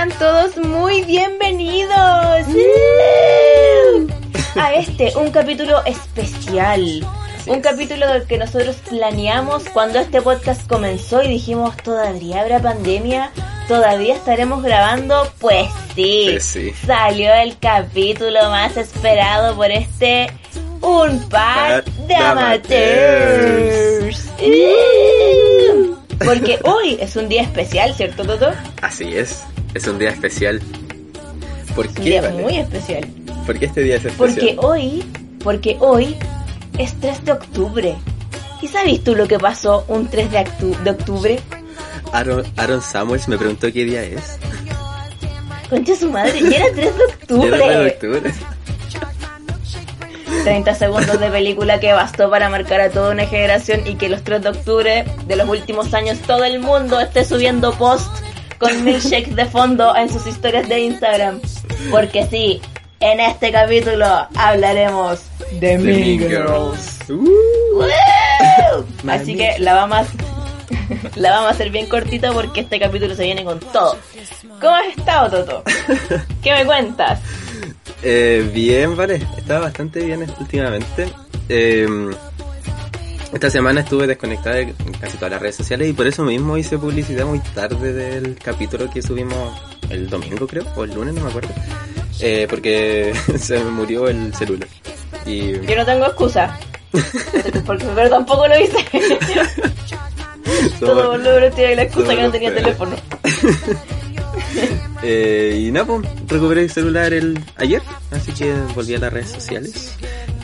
Sean todos muy bienvenidos a este, un capítulo especial. Un capítulo que nosotros planeamos cuando este podcast comenzó y dijimos, ¿todavía habrá pandemia? ¿Todavía estaremos grabando? Pues sí, Pues sí. salió el capítulo más esperado por este Un par de amateurs. Uh, Porque hoy es un día especial, ¿cierto, Toto? Así es, es un día especial. ¿Por Un qué? día Vale? muy especial. ¿Por qué este día es especial? Porque hoy, porque hoy es 3 de octubre. ¿Y sabes tú lo que pasó un 3 de, de octubre? Aaron, Aaron Samuels me preguntó qué día es. Concha su madre, y era 3 de ¿Qué día octubre. de octubre? 30 segundos de película que bastó para marcar a toda una generación y que los 3 de octubre de los últimos años todo el mundo esté subiendo post con milkshake de fondo en sus historias de Instagram. Porque sí, en este capítulo hablaremos de Mean Girls. Uh. Así que la vamos a, la vamos a hacer bien cortita porque este capítulo se viene con todo. ¿Cómo has estado, Toto? ¿Qué me cuentas? eh, bien, vale. Estaba bastante bien últimamente. Eh, esta semana estuve desconectada de casi todas las redes sociales y por eso mismo hice publicidad muy tarde del capítulo que subimos el domingo, creo, o el lunes, no me acuerdo. Eh, porque se me murió el celular. Y Yo no tengo excusa. Porque, pero tampoco lo hice. Todo boludo tiene la excusa que no tenía teléfono. Eh, y nada, pues, recuperé el celular el ayer, así que volví a las redes sociales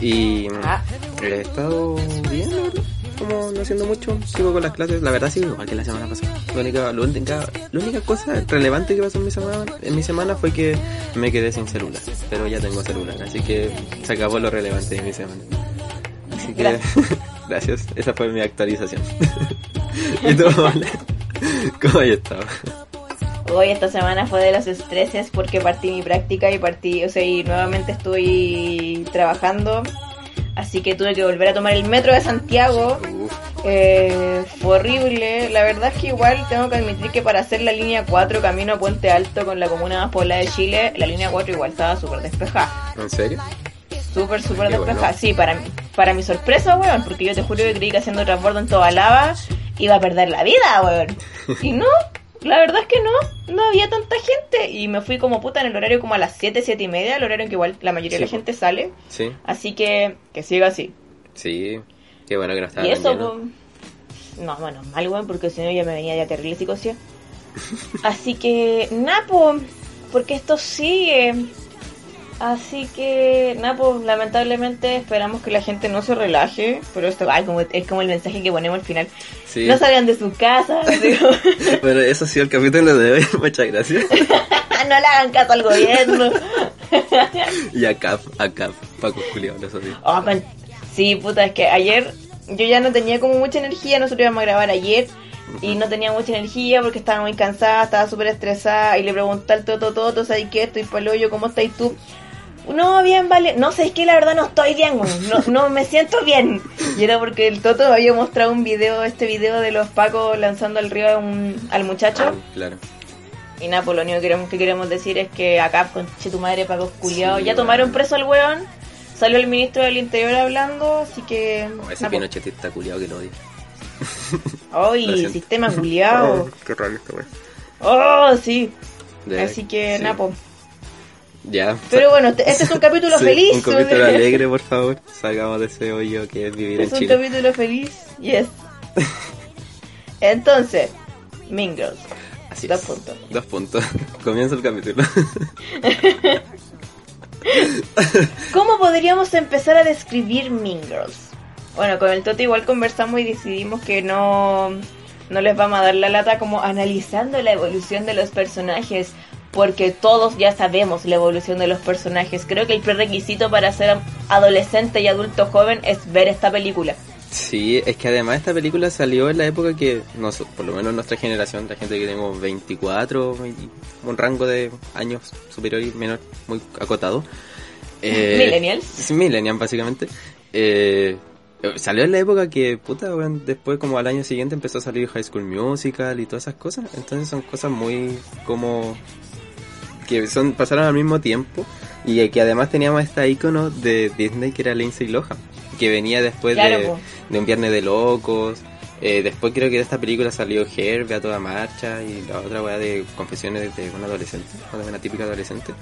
y Ah. He estado bien, la verdad, como no haciendo mucho, sigo con las clases, la verdad sigo igual que la semana pasada. La única, la única, la única cosa relevante que pasó en mi semana, en mi semana fue que me quedé sin celular, pero ya tengo celular, así que se acabó lo relevante de mi semana. Así que Gracias. gracias, esa fue mi actualización. ¿Y tú, Vale? ¿Cómo has estado? Hoy esta semana fue de los estreses porque partí mi práctica y partí, o sea, y nuevamente estoy trabajando. Así que tuve que volver a tomar el metro de Santiago. Eh, fue horrible. La verdad es que igual tengo que admitir que para hacer la línea 4 camino a Puente Alto con la comuna más poblada de Chile, la línea 4 igual estaba súper despejada. ¿En serio? Súper, súper despejada. bueno. Sí, para, mi- para mi sorpresa, weón, porque yo te juro que creí que haciendo transbordo en toda lava iba a perder la vida, weón. Y no, la verdad es que no, no había tanta gente. Y me fui como puta en el horario como a las 7, 7 y media, el horario en que igual la mayoría de la gente sale. Sí, Así que que siga así. sí. Qué bueno que no estaba y eso, pues, no, bueno, mal, weón, porque si no ya me venía ya terrible psicosia. Así que, Napo, porque esto sigue. Así que, Napo, lamentablemente esperamos que la gente no se relaje, pero esto ay, como, es como el mensaje que ponemos al final. Sí. No salgan de su casa, Bueno, eso ha sido el capítulo de hoy. Muchas gracias. no le hagan caso al gobierno. Y a Cap, a Cap, Paco Julio, eso sí. Oh. Sí, puta, es que ayer yo ya no tenía como mucha energía, nosotros íbamos a grabar ayer y no tenía mucha energía porque estaba muy cansada, estaba súper estresada y le pregunté al Toto, Toto, ¿sabes qué? Estoy pa'l hoyo, ¿cómo estás tú? No, bien, vale. No sé, es que la verdad no estoy bien, weón. no, no me siento bien. Y era porque el Toto me había mostrado un video, este video de los pacos lanzando al río a un- al muchacho. Claro. Y nada, pues lo único que queremos, que queremos decir es que acá, con tu madre, Paco Culiao, Sí, ya weón. tomaron preso al weón. Salió el ministro del Interior hablando, así que. Oh, ese pues. pinochetista culiado que lo odia. ¡Ay, sistema culiao! Oh, qué raro esta wea. ¡Oh, sí! De- Así que, sí. Napo. Ya. Pero bueno, este es un capítulo Sí, feliz. Un capítulo alegre, por favor. Salgamos de ese hoyo que es vivir Es en un Chile. capítulo feliz. Yes. Entonces, Girls. Así Dos es. puntos. Dos puntos. Comienza el capítulo. ¿Cómo podríamos empezar a describir Mean Girls? Bueno, con el Toto igual conversamos y decidimos que no, no les vamos a dar la lata como analizando la evolución de los personajes, porque todos ya sabemos la evolución de los personajes. Creo que el prerequisito para ser adolescente y adulto joven es ver esta película. Sí, es que además esta película salió en la época que, por lo menos nuestra generación, la gente que tenemos 24, 20, un rango de años superior y menor muy acotado. Eh, Millennials. Millennials básicamente. Eh, salió en la época que, puta, después como al año siguiente empezó a salir High School Musical y todas esas cosas. Entonces son cosas muy como que son pasaron al mismo tiempo y que además teníamos esta icono de Disney que era Lindsay Lohan, que venía después Claro, de, Un Viernes de Locos. Eh, después creo que de esta película salió Herbie a toda marcha y la otra weá de Confesiones de un adolescente, de una típica adolescente.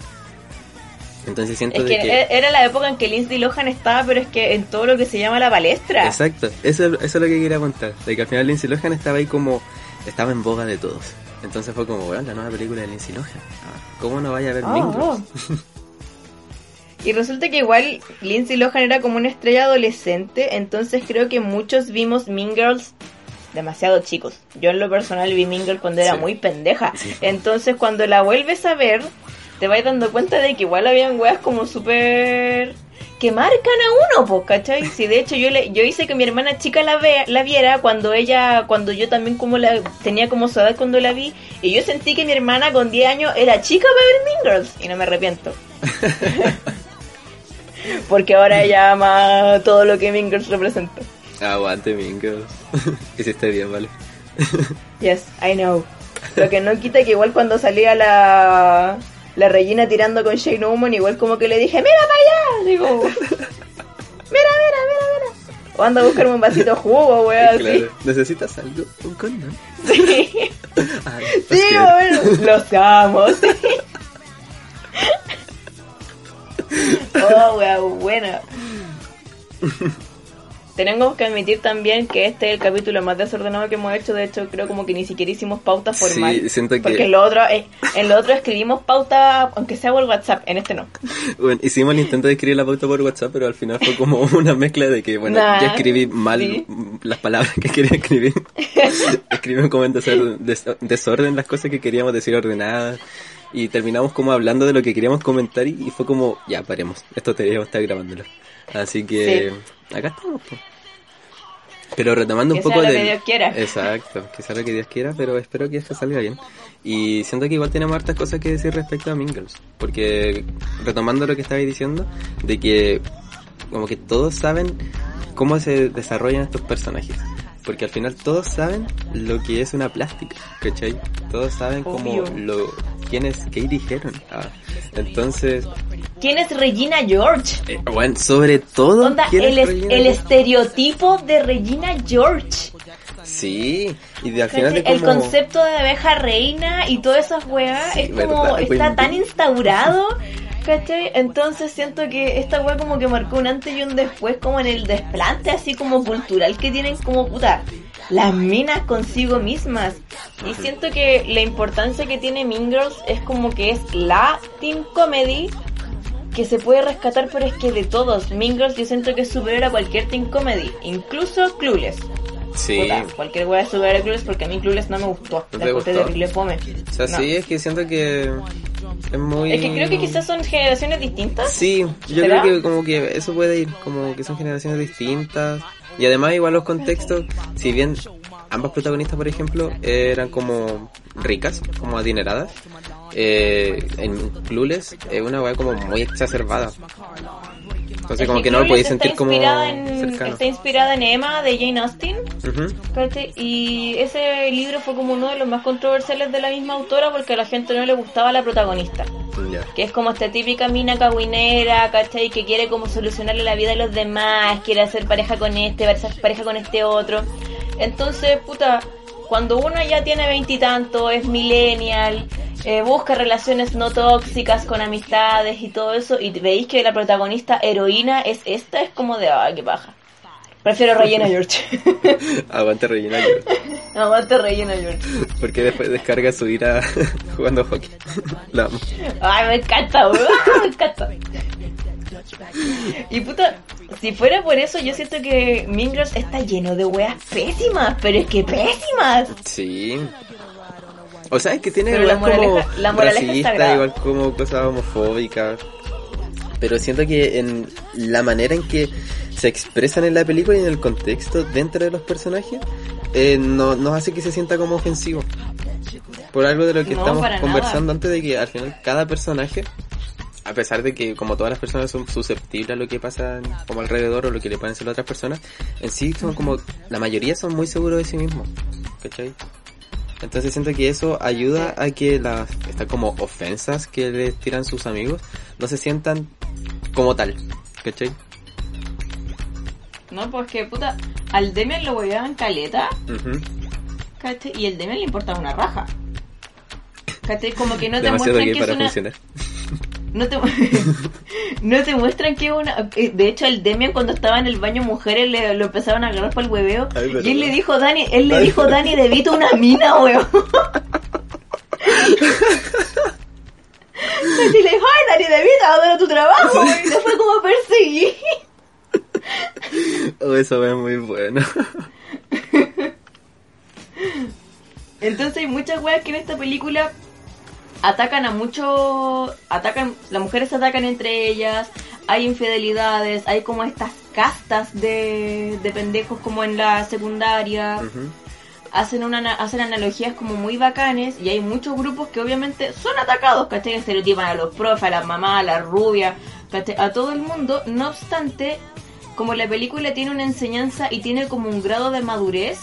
Entonces siento Es de que, que... e- era la época en que Lindsay Lohan estaba, pero es que en todo lo que se llama la palestra. Exacto, eso, eso es lo que quería contar. De que al final Lindsay Lohan estaba ahí como. Estaba en boga de todos. Entonces fue como, bueno, la nueva película de Lindsay Lohan. ¿Cómo no vaya a ver Ah, Girls? Y resulta que igual Lindsay Lohan era como una estrella adolescente, entonces creo que muchos vimos Mean Girls demasiado chicos. Yo en lo personal vi Mean Girls cuando era Sí. muy pendeja. Sí. Entonces cuando la vuelves a ver, te vas dando cuenta de que igual habían weas como súper... que marcan a uno, pues, ¿cachai? Si de hecho yo le, yo hice que mi hermana chica la vea, la viera cuando ella, cuando yo también como la tenía como su edad cuando la vi, y yo sentí que mi hermana con 10 años era chica para ver Mean Girls, y no me arrepiento. Porque ahora ella ama todo lo que Mean Girls representa. Aguante Mean Girls. Hiciste bien, vale. Yes, I know. Lo que no quita que igual cuando salía la, la Regina tirando con Shane Newman, igual como que le dije, mira para allá. Digo, mira, mira, mira, mira. O anda a buscarme un vasito de jugo, así. Claro. ¿Necesitas algo? ¿Un condón? Sí, Ay, sí, bueno, los amo. sí. Oh, wea, buena. Tenemos que admitir también que este es el capítulo más desordenado que hemos hecho. De hecho, creo como que ni siquiera hicimos pauta formal. Sí, siento que- Porque en lo otro, eh, en lo otro escribimos pauta, aunque sea por WhatsApp. En este no. Bueno, hicimos el intento de escribir la pauta por WhatsApp, pero al final fue como una mezcla de que, bueno, Nah, yo escribí mal sí. las palabras que quería escribir. Escribimos como en desorden, des- desorden las cosas que queríamos decir ordenadas. Y terminamos como hablando de lo que queríamos comentar y, y fue como, ya, paremos, esto deberíamos estar grabándolo. Así que, acá estamos. po. Pero retomando un poco del- que Dios quiera. Exacto, que sea lo que Dios quiera, pero espero que esto salga bien. Y siento que igual tenemos hartas cosas que decir respecto a Girls. Porque retomando lo que estabais diciendo, de que como que todos saben cómo se desarrollan estos personajes. Porque al final todos saben lo que es una plástica, ¿cachai? Todos saben como Obvio. lo quién es Katie Heron. Ah, entonces, ¿Quién es Regina George? eh, bueno, sobre todo Onda, ¿quién es el, es- el estereotipo de Regina George. Sí, y de, al final de El como... concepto de abeja reina y todas esas weas Sí, es como, verdad, está tan instaurado, ¿cachai? Entonces siento que esta wea como que marcó un antes y un después como en el desplante así como cultural que tienen como puta las minas consigo mismas. Y siento que la importancia que tiene Mean Girls es como que es la teen comedy que se puede rescatar, pero es que de todos, Mean Girls yo siento que es superior a cualquier teen comedy, incluso Clueless. Sí, Puta, cualquier es superior a Clueless porque a mí Clueless no me gustó. ¿No La te encontré gustó? terrible fome. o sea, No. sí, es que siento que es muy... Es que creo que quizás son generaciones distintas. Sí, yo ¿Será? creo que como que eso puede ir, como que son generaciones distintas. Y además igual los contextos, si bien ambas protagonistas, por ejemplo, eran como ricas, como adineradas, eh, en Clueless es una weá como muy exacerbada. Entonces Es como que no lo podéis sentir está como inspirada en- cercano. Está inspirada en Emma de Jane Austen. Ujú. ¿cachai? Y ese libro fue como uno de los más controversiales de la misma autora porque a la gente no le gustaba la protagonista. Ya. Que es como esta típica mina cagüinera, ¿cachai? Que quiere como solucionarle la vida a los demás, quiere hacer pareja con este, hacer pareja con este otro. Entonces, puta, cuando uno ya tiene veintitantos, es millennial, eh, busca relaciones no tóxicas con amistades y todo eso, y veis que la protagonista heroína es esta, es como de, ah, qué paja. Prefiero Regina George. Aguante Regina George. Aguante Regina George. Porque después descarga su ira jugando hockey. La amo. Ay, me encanta, weón, me encanta. Y puta, si fuera por eso, yo siento que Mean Girls está lleno de weas pésimas, pero es que pésimas. Sí. O sea, es que tiene Pero la igual como la racista, igual como cosas homofóbicas. Pero siento que en la manera en que se expresan en la película y en el contexto dentro de los personajes, eh, no, nos hace que se sienta como ofensivo. Por algo de lo que No, estamos conversando nada. antes de que al final cada personaje, a pesar de que como todas las personas son susceptibles a lo que pasa como alrededor o lo que le pueden hacer a otras personas, en sí son como, la mayoría son muy seguros de sí mismos. ¿Cachai? Entonces siento que eso ayuda a que las estas como ofensas que le tiran sus amigos no se sientan como tal, ¿cachai? No, pues que puta, al Demian lo en caleta, Ujú. ¿cachai? Y el Demian le importaba una raja. ¿Cachai? Como que no te muestran que es una... funcionar. No te, no te muestran que es una... De hecho, el Demian cuando estaba en el baño mujeres le, lo empezaron a agarrar para el hueveo. Ay, y él le dijo, Dani, él le Ay. dijo, Dani, DeVito una mina, weón. Y le dijo, ay, Dani DeVito, adoro tu trabajo. Y le fue como a perseguir. Oh, eso es muy bueno. Entonces hay muchas weas que en esta película atacan a mucho, atacan, las mujeres se atacan entre ellas, hay infidelidades, hay como estas castas de, de pendejos como en la secundaria, hacen una hacen analogías como muy bacanes y hay muchos grupos que obviamente son atacados, ¿cachai? Estereotipan a los profes, a las mamás, a las rubias, ¿cachai? A todo el mundo, no obstante, como la película tiene una enseñanza y tiene como un grado de madurez,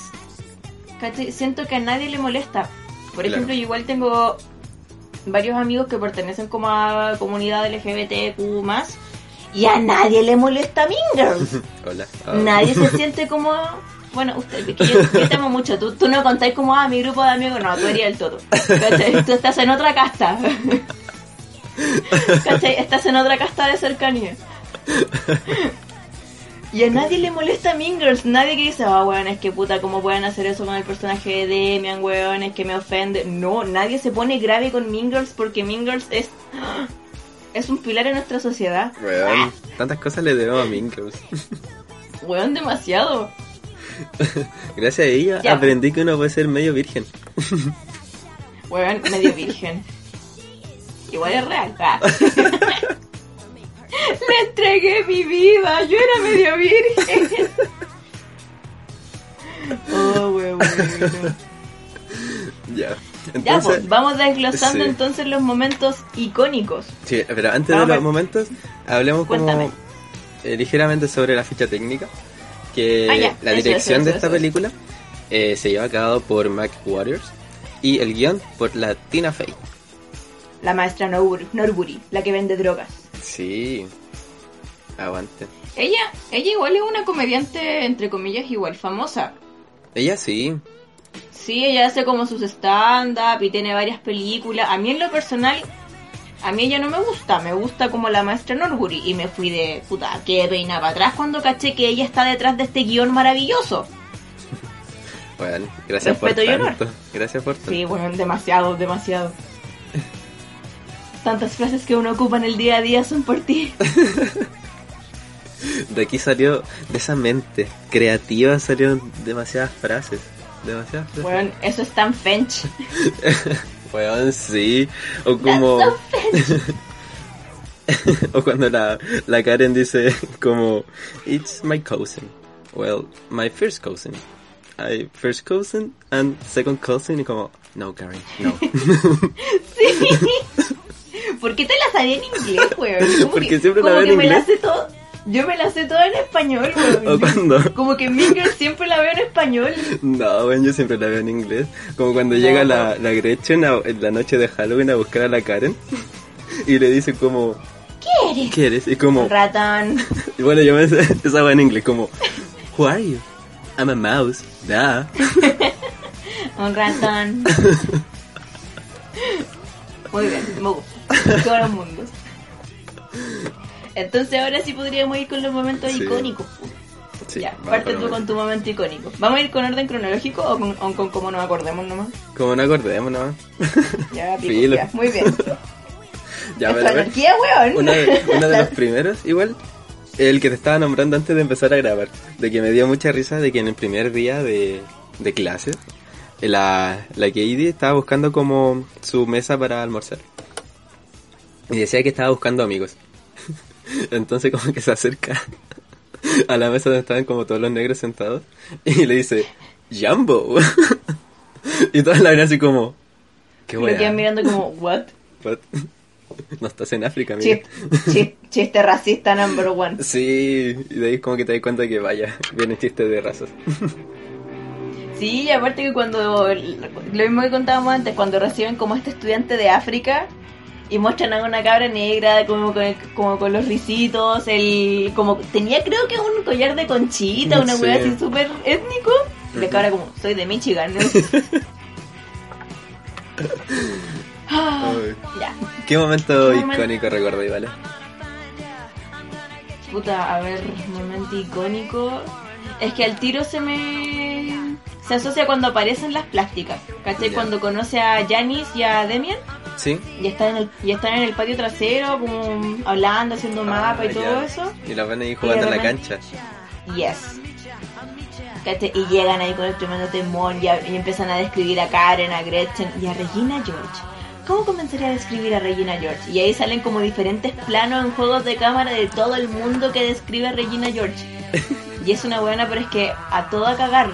¿cachai? Siento que a nadie le molesta. Por Claro. ejemplo, yo igual tengo varios amigos que pertenecen como a comunidad LGBTQ más y a nadie le molesta Mean. Hola. Ah. Nadie se siente como. Bueno, usted, que yo, yo te amo mucho. Tú, tú no contáis como, ah, mi grupo de amigos. No, tú eres el todo. ¿Cachai? Tú estás en otra casta. ¿Cachai? Estás en otra casta de cercanía. Y a nadie le molesta Mean Girls. Nadie que dice, ah, weón, es que puta, ¿cómo pueden hacer eso con el personaje de Demian, weón? Es que me ofende. No, nadie se pone grave con Mean Girls porque Mean Girls es. Es un pilar en nuestra sociedad. Weón, tantas cosas le debemos a Mean Girls. Weón, demasiado. Gracias a ella Ya. aprendí que uno puede ser medio virgen. Weón, medio virgen. Igual es real. Le entregué mi vida, yo era medio virgen. Oh, weón. Ya. Ya, Entonces, pues, vamos desglosando sí. entonces los momentos icónicos. sí, pero antes Vamos de los momentos, hablemos Cuéntame. como eh, ligeramente sobre la ficha técnica. Que Ah, ya, la eso, dirección eso, de esta eso. película eh, se lleva a cabo por Mac Waters y el guion por la Tina Fey. La maestra Norburi, Norburi, la que vende drogas. Sí, aguante. Ella, ella igual es una comediante, entre comillas, igual famosa. Ella sí, Sí, ella hace como sus stand-up y tiene varias películas. A mí en lo personal, a mí ella no me gusta. Me gusta como la maestra Norbury. Y me fui de puta, que peina para atrás cuando caché que ella está detrás de este guion maravilloso. bueno, gracias Respeto y por honor. tanto. Gracias por tanto. Sí, bueno, demasiado, demasiado. Tantas frases que uno ocupa en el día a día son por ti. De aquí salió, de esa mente creativa salieron demasiadas frases. Demasiadas frases. Bueno, eso es tan French. Weón, sí. O como. o cuando la, la Karen dice como It's my cousin. Well, my first cousin. I first cousin and second cousin y como No Karen, no. Sí. ¿Por qué te la sabía en inglés, weón? Porque que- siempre la veo en que me la inglés. sé todo. Yo me la sé toda en español, weón. o cuando Como que Mean Girls siempre la veo en español. No, bueno, yo siempre la veo en inglés. Como cuando llega la, la Gretchen a- en la noche de Halloween a buscar a la Karen y le dice como ¿Qué eres? ¿Qué eres? Y como Ratón. Y bueno, yo me sé esa va en inglés como Who are you? I'm a mouse. Da. Un ratón. Muy bien, me gusta. Todos los mundos. Entonces ahora sí podríamos ir con los momentos Sí. icónicos. Sí, ya, parte tú con tu momento icónico. ¿Vamos a ir con orden cronológico o con, o con como nos acordemos nomás? Como no acordemos nomás. Ya, pico, ya, muy bien. Ya, a ver. anarquía, weón. Uno de, uno de los primeros, igual, el que te estaba nombrando antes de empezar a grabar, de que me dio mucha risa de que en el primer día de, de clases, la, la Katie estaba buscando como su mesa para almorzar. Y decía que estaba buscando amigos. Entonces como que se acerca a la mesa donde estaban como todos los negros sentados y le dice, Jumbo. y todos la ven así como, qué Lo weá. quedan mirando como, what? What? No estás en África, amigo. Chiste, chiste, chiste racista number one. Sí, y de ahí como que te das cuenta que vaya, viene chiste de razas. Sí, y aparte que cuando, lo mismo que contábamos antes, cuando reciben como este estudiante de África y muestran a una cabra negra como con, como con los risitos, el como tenía creo que un collar de conchita, una Sí. wea así súper étnico, y la cabra como, soy de Michigan, ¿no? Ah, ya, ¿Qué momento ¿Qué momento? icónico recuerdo, vale? puta, a ver, momento icónico. Es que al tiro se me... Se asocia cuando aparecen las plásticas, ¿cachai? Cuando conoce a Janis y a Demian. ¿Sí? Y están en el, y están en el patio trasero, como hablando, haciendo mapa y Ah, todo eso. Y los ven ahí jugando en la cancha. Yes. Y llegan ahí con el tremendo temor y, a- y empiezan a describir a Karen, a Gretchen y a Regina George. ¿Cómo comenzaría a describir a Regina George? Y ahí salen como diferentes planos en juegos de cámara de todo el mundo que describe a Regina George. Y es una buena, pero es que a todo a cagar.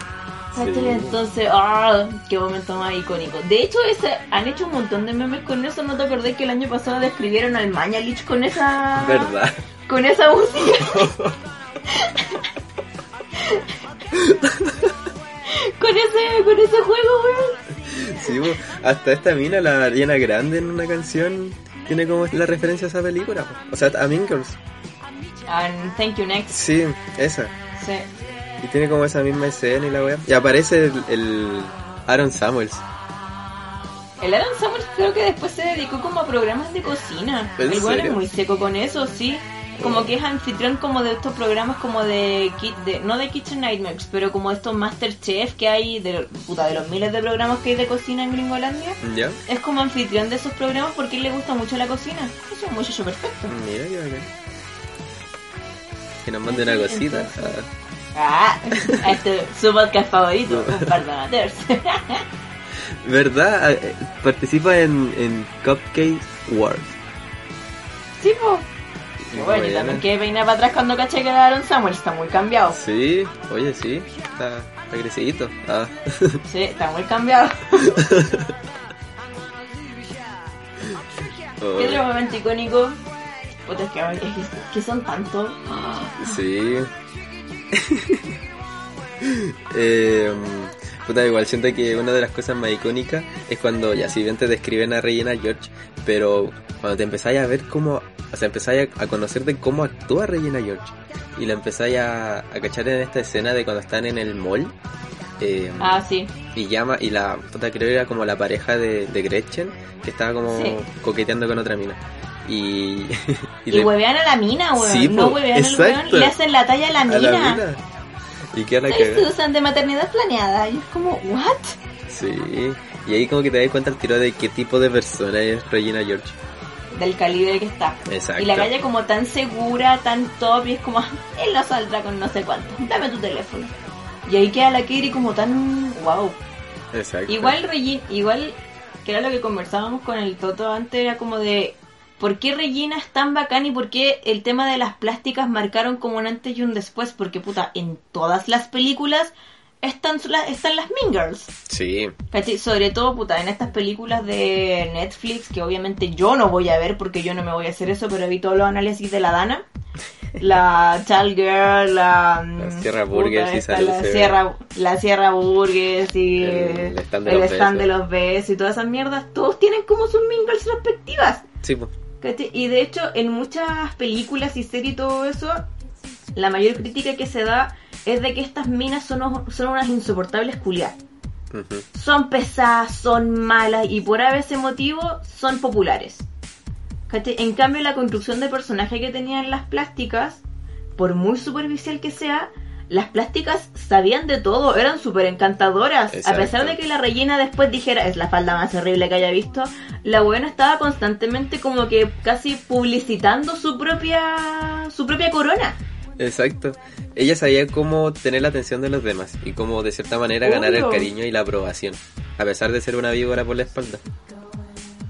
Entonces, ¡ah! ¡Qué momento más icónico! De hecho, ese, han hecho un montón de memes con eso. ¿No te acordás que el año pasado describieron al Mañalich con esa... ¿Verdad? Con esa música. con ese, con ese juego, weón. Sí, hasta esta mina, la Ariana Grande en una canción, tiene como la referencia a esa película. O sea, a Mean Girls. And thank you next. Sí, esa. Sí. Y tiene como esa misma escena y la weá. Y aparece el, el Aaron Samuels. El Adam Samuels creo que después se dedicó como a programas de cocina. ¿En El weón es muy seco con eso, sí. Como que es anfitrión como de estos programas como de, de no de Kitchen Nightmares, pero como estos Masterchef que hay de, puta, de los miles de programas que hay de cocina en Gringolandia. ¿Ya? Es como anfitrión de esos programas porque a él le gusta mucho la cocina. Es un muchacho perfecto. Mira qué bacán. Que nos mande una cosita. Entonces- Ah, este su podcast favorito, amateurs. ¿Verdad? Eh, Participa en, en Cupcake Wars. sí, po. Bueno, y también que peinar para atrás cuando caché que Aaron Samuel, está muy cambiado. Sí, oye, sí. Está, está crecidito. Ah. Sí, está muy cambiado. ¿Qué Oh, otro momento icónico? Puta, es que, es que, que son tantos. sí. eh, puta, igual siento que una de las cosas más icónicas es cuando, ya si bien te describen a Regina George, pero cuando te empezáis a ver cómo, o sea, empezáis a, a conocer de cómo actúa Regina George y la empezáis a, a cachar en esta escena de cuando están en el mall. eh, Ah, sí. y llama y la puta creo que era como la pareja de, de Gretchen que estaba como Sí. coqueteando con otra mina y, Y, le- huevean a la mina, weón. Sí, no huevean al weón y le hacen la talla a la a mina. la mina y queda la Susan, de maternidad planeada. Y es como, ¿what? sí y ahí como que te das cuenta al tiro de qué tipo de persona es Regina George Del calibre que está. exacto Y la calle como tan segura, tan top, y es como, él no saldrá con no sé cuánto, dame tu teléfono. Y ahí queda la Katie como tan, wow. exacto Igual Regina, igual, que era lo que conversábamos con el Toto antes, era como de, ¿por qué Regina es tan bacán y por qué el tema de las plásticas marcaron como un antes y un después? Porque puta, en todas las películas están, la- están las Mean Girls. sí. Sobre todo, puta, en estas películas de Netflix, que obviamente yo no voy a ver porque yo no me voy a hacer eso, pero vi todos los análisis de la Dana. La Child Girl, la... La mm, Sierra puta, Burgers y la. Sierra, la Sierra Burgers y El stand de el los stand de besos. los besos y todas esas mierdas, todos tienen como sus mingles respectivas. sí pues Y de hecho, en muchas películas y series y todo eso, la mayor crítica que se da es de que estas minas son, son unas insoportables culiadas. Son pesadas, son malas y por ese motivo son populares. En cambio, la construcción de personaje que tenían las plásticas, por muy superficial que sea, las plásticas sabían de todo, eran súper encantadoras. A pesar de que la rellena después dijera, es la falda más horrible que haya visto, la buena estaba constantemente como que casi publicitando su propia, su propia corona. Exacto. Ella sabía cómo tener la atención de los demás y cómo de cierta manera ganar el cariño y la aprobación, a pesar de ser una víbora por la espalda.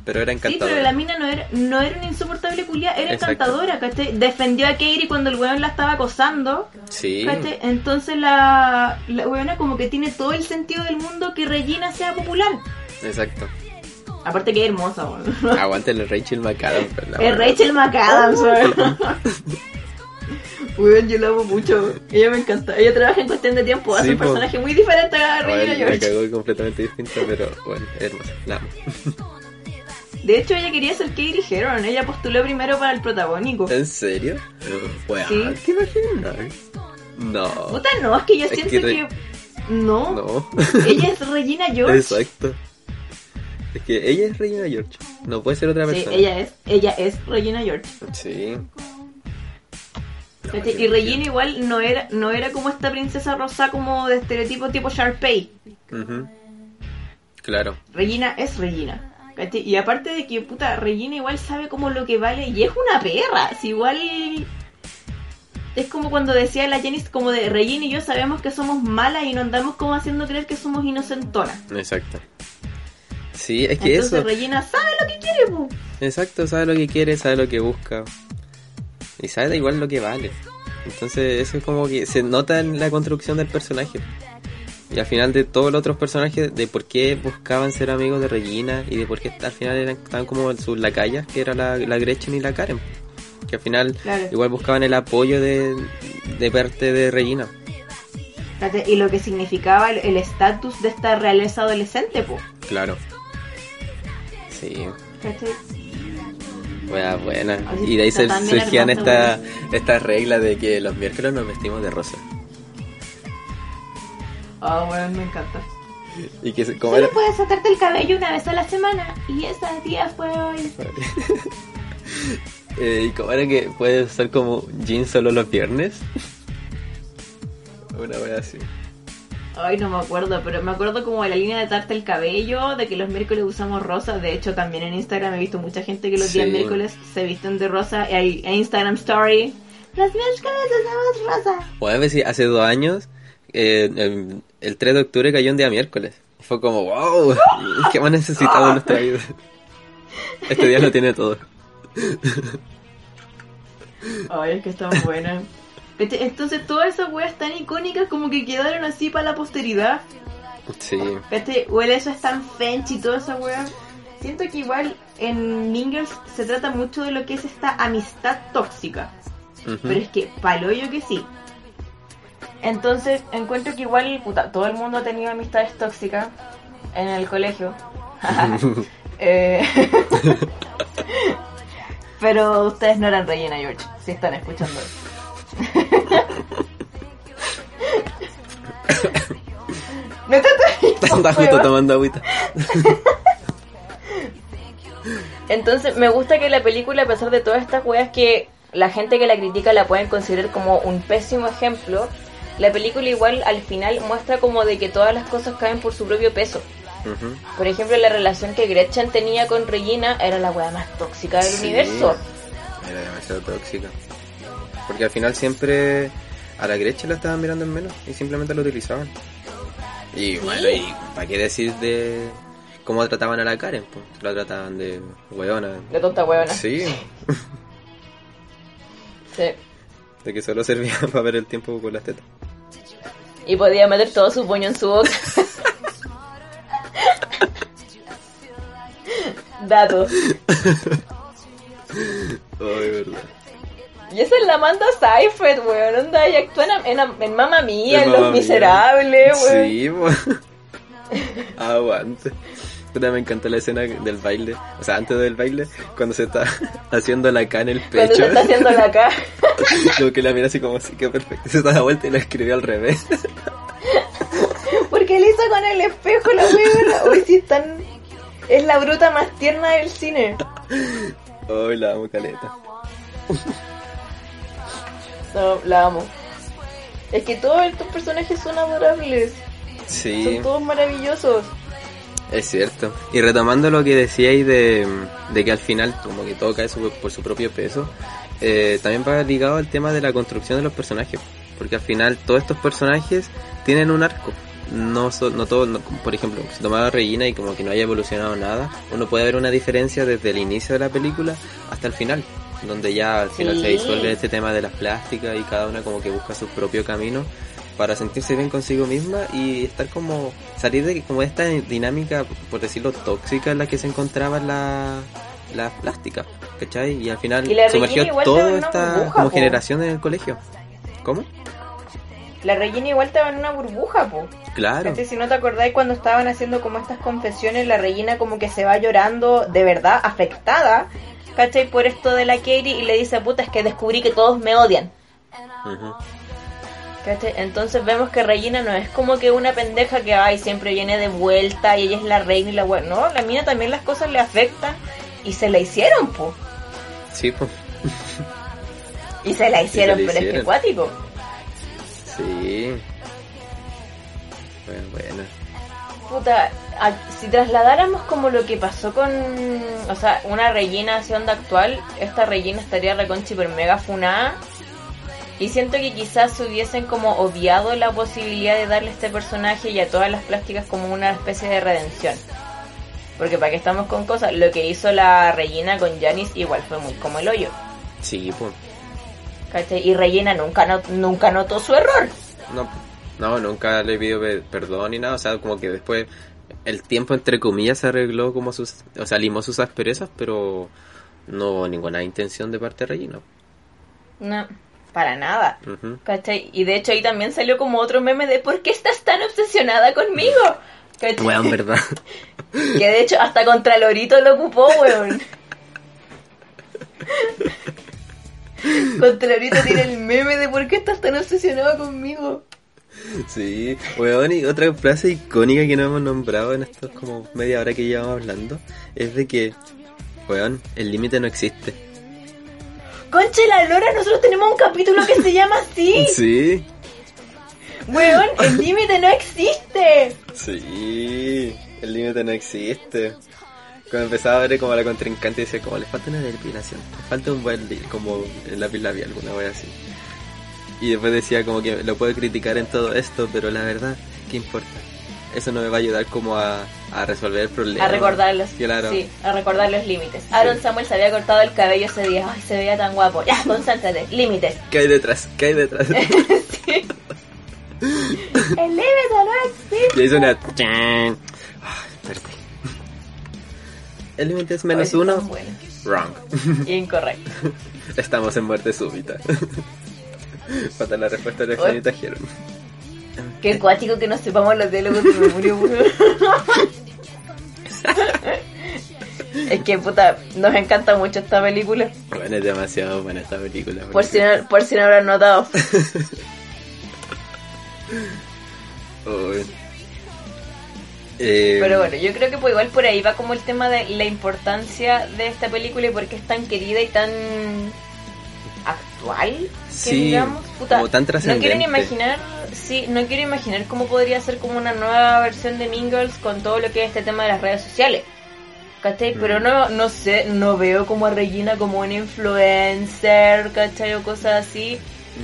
Pero era Sí, encantadora. pero la mina no era, no era una insoportable culia, era Exacto. encantadora, ¿cachai? Defendió a Katie cuando el weón la estaba acosando, Sí, ¿cachai? Entonces la, la weona como que tiene todo el sentido del mundo que Regina sea popular. exacto. Aparte que es hermosa, weón. Aguántale Rachel McAdams. la Es verdad. Rachel McAdams, weón. Weón, yo la amo mucho. Ella me encanta. Ella trabaja en cuestión de tiempo. Hace Sí, un po. personaje muy diferente a Regina George. cagó completamente distinta, pero bueno, hermosa. La amo. De hecho, ella quería ser Katie Heron. Ella postuló primero para el protagónico. ¿En serio? Sí. ¿te imaginas? No. Puta, no, es que yo Es siento que que. No. No. Ella es Regina George. Exacto. Es que ella es Regina George. No puede ser otra Sí, persona. ella es, ella es Regina George. Sí. ¿Cachai? Y Regina igual no era, no era como esta princesa rosa como de estereotipo tipo Sharpay. Ujú. Claro. Regina es Regina. Y aparte de que, puta, Regina igual sabe como lo que vale y es una perra. Si igual es como cuando decía la Janice como de Regina y yo sabemos que somos malas y no andamos como haciendo creer que somos inocentonas. Exacto. Sí, es que Entonces eso. Regina sabe lo que quiere. Exacto, sabe lo que quiere, sabe lo que busca. Y sabe da igual lo que vale. Entonces eso es como que se nota en la construcción del personaje. Y al final de todos los otros personajes, de por qué buscaban ser amigos de Regina y de por qué al final eran estaban como sus lacayas, que era la, la Gretchen y la Karen. Que al final Claro. igual buscaban el apoyo de, de parte de Regina. Y lo que significaba el estatus de esta realeza adolescente, pu. Claro. Sí. ¿cachai? Buena, buena. Así Y de ahí se tan surgían esta, esta regla de que los miércoles nos vestimos de rosa. Ah, bueno, me encanta. Y que se- como era... Solo puedes sacarte el cabello una vez a la semana y ese día fue hoy. Eh, y como era que puede usar como jeans solo los viernes. Una wea así. Ay, no me acuerdo, pero me acuerdo como de la línea de darte el cabello, de que los miércoles usamos rosa. De hecho, también en Instagram he visto mucha gente que los días miércoles se visten de rosa. Y hay Instagram Story. Los miércoles usamos rosa. O a veces hace dos años, eh, el, el 3 de octubre cayó un día miércoles. Fue como, wow, ¿qué más necesitamos en nuestra vida? Este día lo tiene todo. Ay, es que están buenas. ¿Cachai? Entonces, todas esas weas tan icónicas como que quedaron así para la posteridad. Sí. O el eso es tan fench y toda esa wea. Siento que igual en Mingers se trata mucho de lo que es esta amistad tóxica. Pero es que paloyo que sí. Entonces encuentro que igual, puta, todo el mundo ha tenido amistades tóxicas en el colegio. Eh, Pero ustedes no eran Regina George, si están escuchando. no te Está justo tomando agüita. Entonces, me gusta que la película, a pesar de todas estas weas que la gente que la critica la pueden considerar como un pésimo ejemplo, la película igual al final muestra como de que todas las cosas caen por su propio peso. Por ejemplo, la relación que Gretchen tenía con Regina era la wea más tóxica del Sí. universo. Era demasiado tóxica. Porque al final siempre a la Gretchen la estaban mirando en menos y simplemente lo utilizaban. Y bueno, ¿y para qué decir de cómo trataban a la Karen? Pues la trataban de weona. De tonta weona. Sí, Sí. de que solo servía para ver el tiempo con las tetas. Y podía meter todo su puño en su boca. Datos. Ay, verdad. Y esa es la Amanda Seyfried, weón. Onda, ella actúa en, en, en Mamma Mía, En Los. Miserables, weón. Sí, pues. Aguante. Puta, me encantó la escena del baile. O sea, antes del baile, cuando se está haciendo la K en el Cuando pecho. se está haciendo la cara. Como que la mira así como así, que perfecto. Se da vuelta y la escribió al revés. Porque le hizo con el espejo la weón. Uy, sí, están... Es la bruta más tierna del cine. Ay, la amo caleta. No, la amo. Es que todos estos personajes son adorables. Sí, Son todos maravillosos. Es cierto. Y retomando lo que decíais de, de que al final como que todo cae su- por su propio peso, eh, también va ligado al tema de la construcción de los personajes. Porque al final todos estos personajes tienen un arco. No, so- no todo, no- por ejemplo, si tomaba Regina y como que no haya evolucionado nada, uno puede ver una diferencia desde el inicio de la película hasta el final, donde ya al final Sí. se disuelve este tema de las plásticas y cada una como que busca su propio camino para sentirse bien consigo misma y estar como salir de como esta dinámica por decirlo tóxica en la que se encontraba la la plástica ¿cachai? y al final Y sumergió toda esta burbuja, como po. generación en el colegio ¿Cómo? La Regina igual estaba en una burbuja, po. Claro. ¿Cachai? Si no te acordáis cuando estaban haciendo como estas confesiones, la Regina como que se va llorando de verdad, afectada, ¿cachai? Por esto de la Katie y le dice, puta, es que descubrí que todos me odian. Ujú. ¿Cachai? Entonces vemos que Regina no es como que una pendeja que ay, siempre viene de vuelta y ella es la reina y la buena. No, la mina también las cosas le afectan y se la hicieron, po. Sí, pues. Y se la hicieron, pero es que cuático. Sí. Bueno, bueno. Puta, a- si trasladáramos como lo que pasó con, o sea, una rellena hacia onda actual, esta rellena estaría reconcha hiper mega funada. Y siento que quizás se hubiesen como obviado la posibilidad de darle a este personaje y a todas las plásticas como una especie de redención. Porque para que estamos con cosas, lo que hizo la rellena con Janis igual fue muy como el hoyo. Sí, pues. Y rellena nunca, not- nunca notó su error. No, no, nunca le pidió pe- perdón ni nada. O sea, como que después el tiempo, entre comillas, se arregló como sus. O sea, limó sus asperezas, pero no hubo ninguna intención de parte de Regina. No, para nada. ¿Cachai? Y de hecho ahí también salió como otro meme de ¿por qué estás tan obsesionada conmigo? ¿Cachai? Weón, ¿verdad? Que de hecho hasta contra Lorito lo ocupó, weón. contra Lorito tiene el meme de ¿por qué estás tan obsesionado conmigo? Sí, weón, y otra frase icónica que no hemos nombrado en estos como media hora que llevamos hablando es de que, weón, el límite no existe. Conche la lora, nosotros tenemos un capítulo que se llama así. Sí, Weón, el límite no existe. sí, el límite no existe. Cuando empezaba a ver como a la contrincante decía como le falta una depilación, le falta un buen como el lápiz labial, alguna wea así. Y después decía como que lo puedo criticar en todo esto, pero la verdad, ¿qué importa? Eso no me va a ayudar como a, a resolver el problema. A recordar los, Claro. sí, a recordar los límites. Aaron Samuel se había cortado el cabello ese día. Ay, se veía tan guapo. Ya, concéntrate. Límites. ¿Qué hay detrás? ¿Qué hay detrás? Sí. El límite no existe. Y hizo una... Ay, perdí. El límite es menos uno. bueno. Wrong. Incorrecto. Estamos en muerte súbita. Falta la respuesta de la What? Qué cuático que no sepamos los diálogos de memoria, weón. Es que puta, nos encanta mucho esta película. Bueno, es demasiado buena esta película. Por si no, por si no habrán notado. Eh, Pero bueno, yo creo que pues igual por ahí va como el tema de la importancia de esta película y por qué es tan querida y tan actual, que Sí, digamos. Puta, como tan no quiero ni trascendente. imaginar, sí, no quiero imaginar cómo podría ser como una nueva versión de Mingles con todo lo que es este tema de las redes sociales. ¿Cachai? Pero Mm. no, no sé, no veo como a Regina como una influencer, ¿cachai? O cosas así.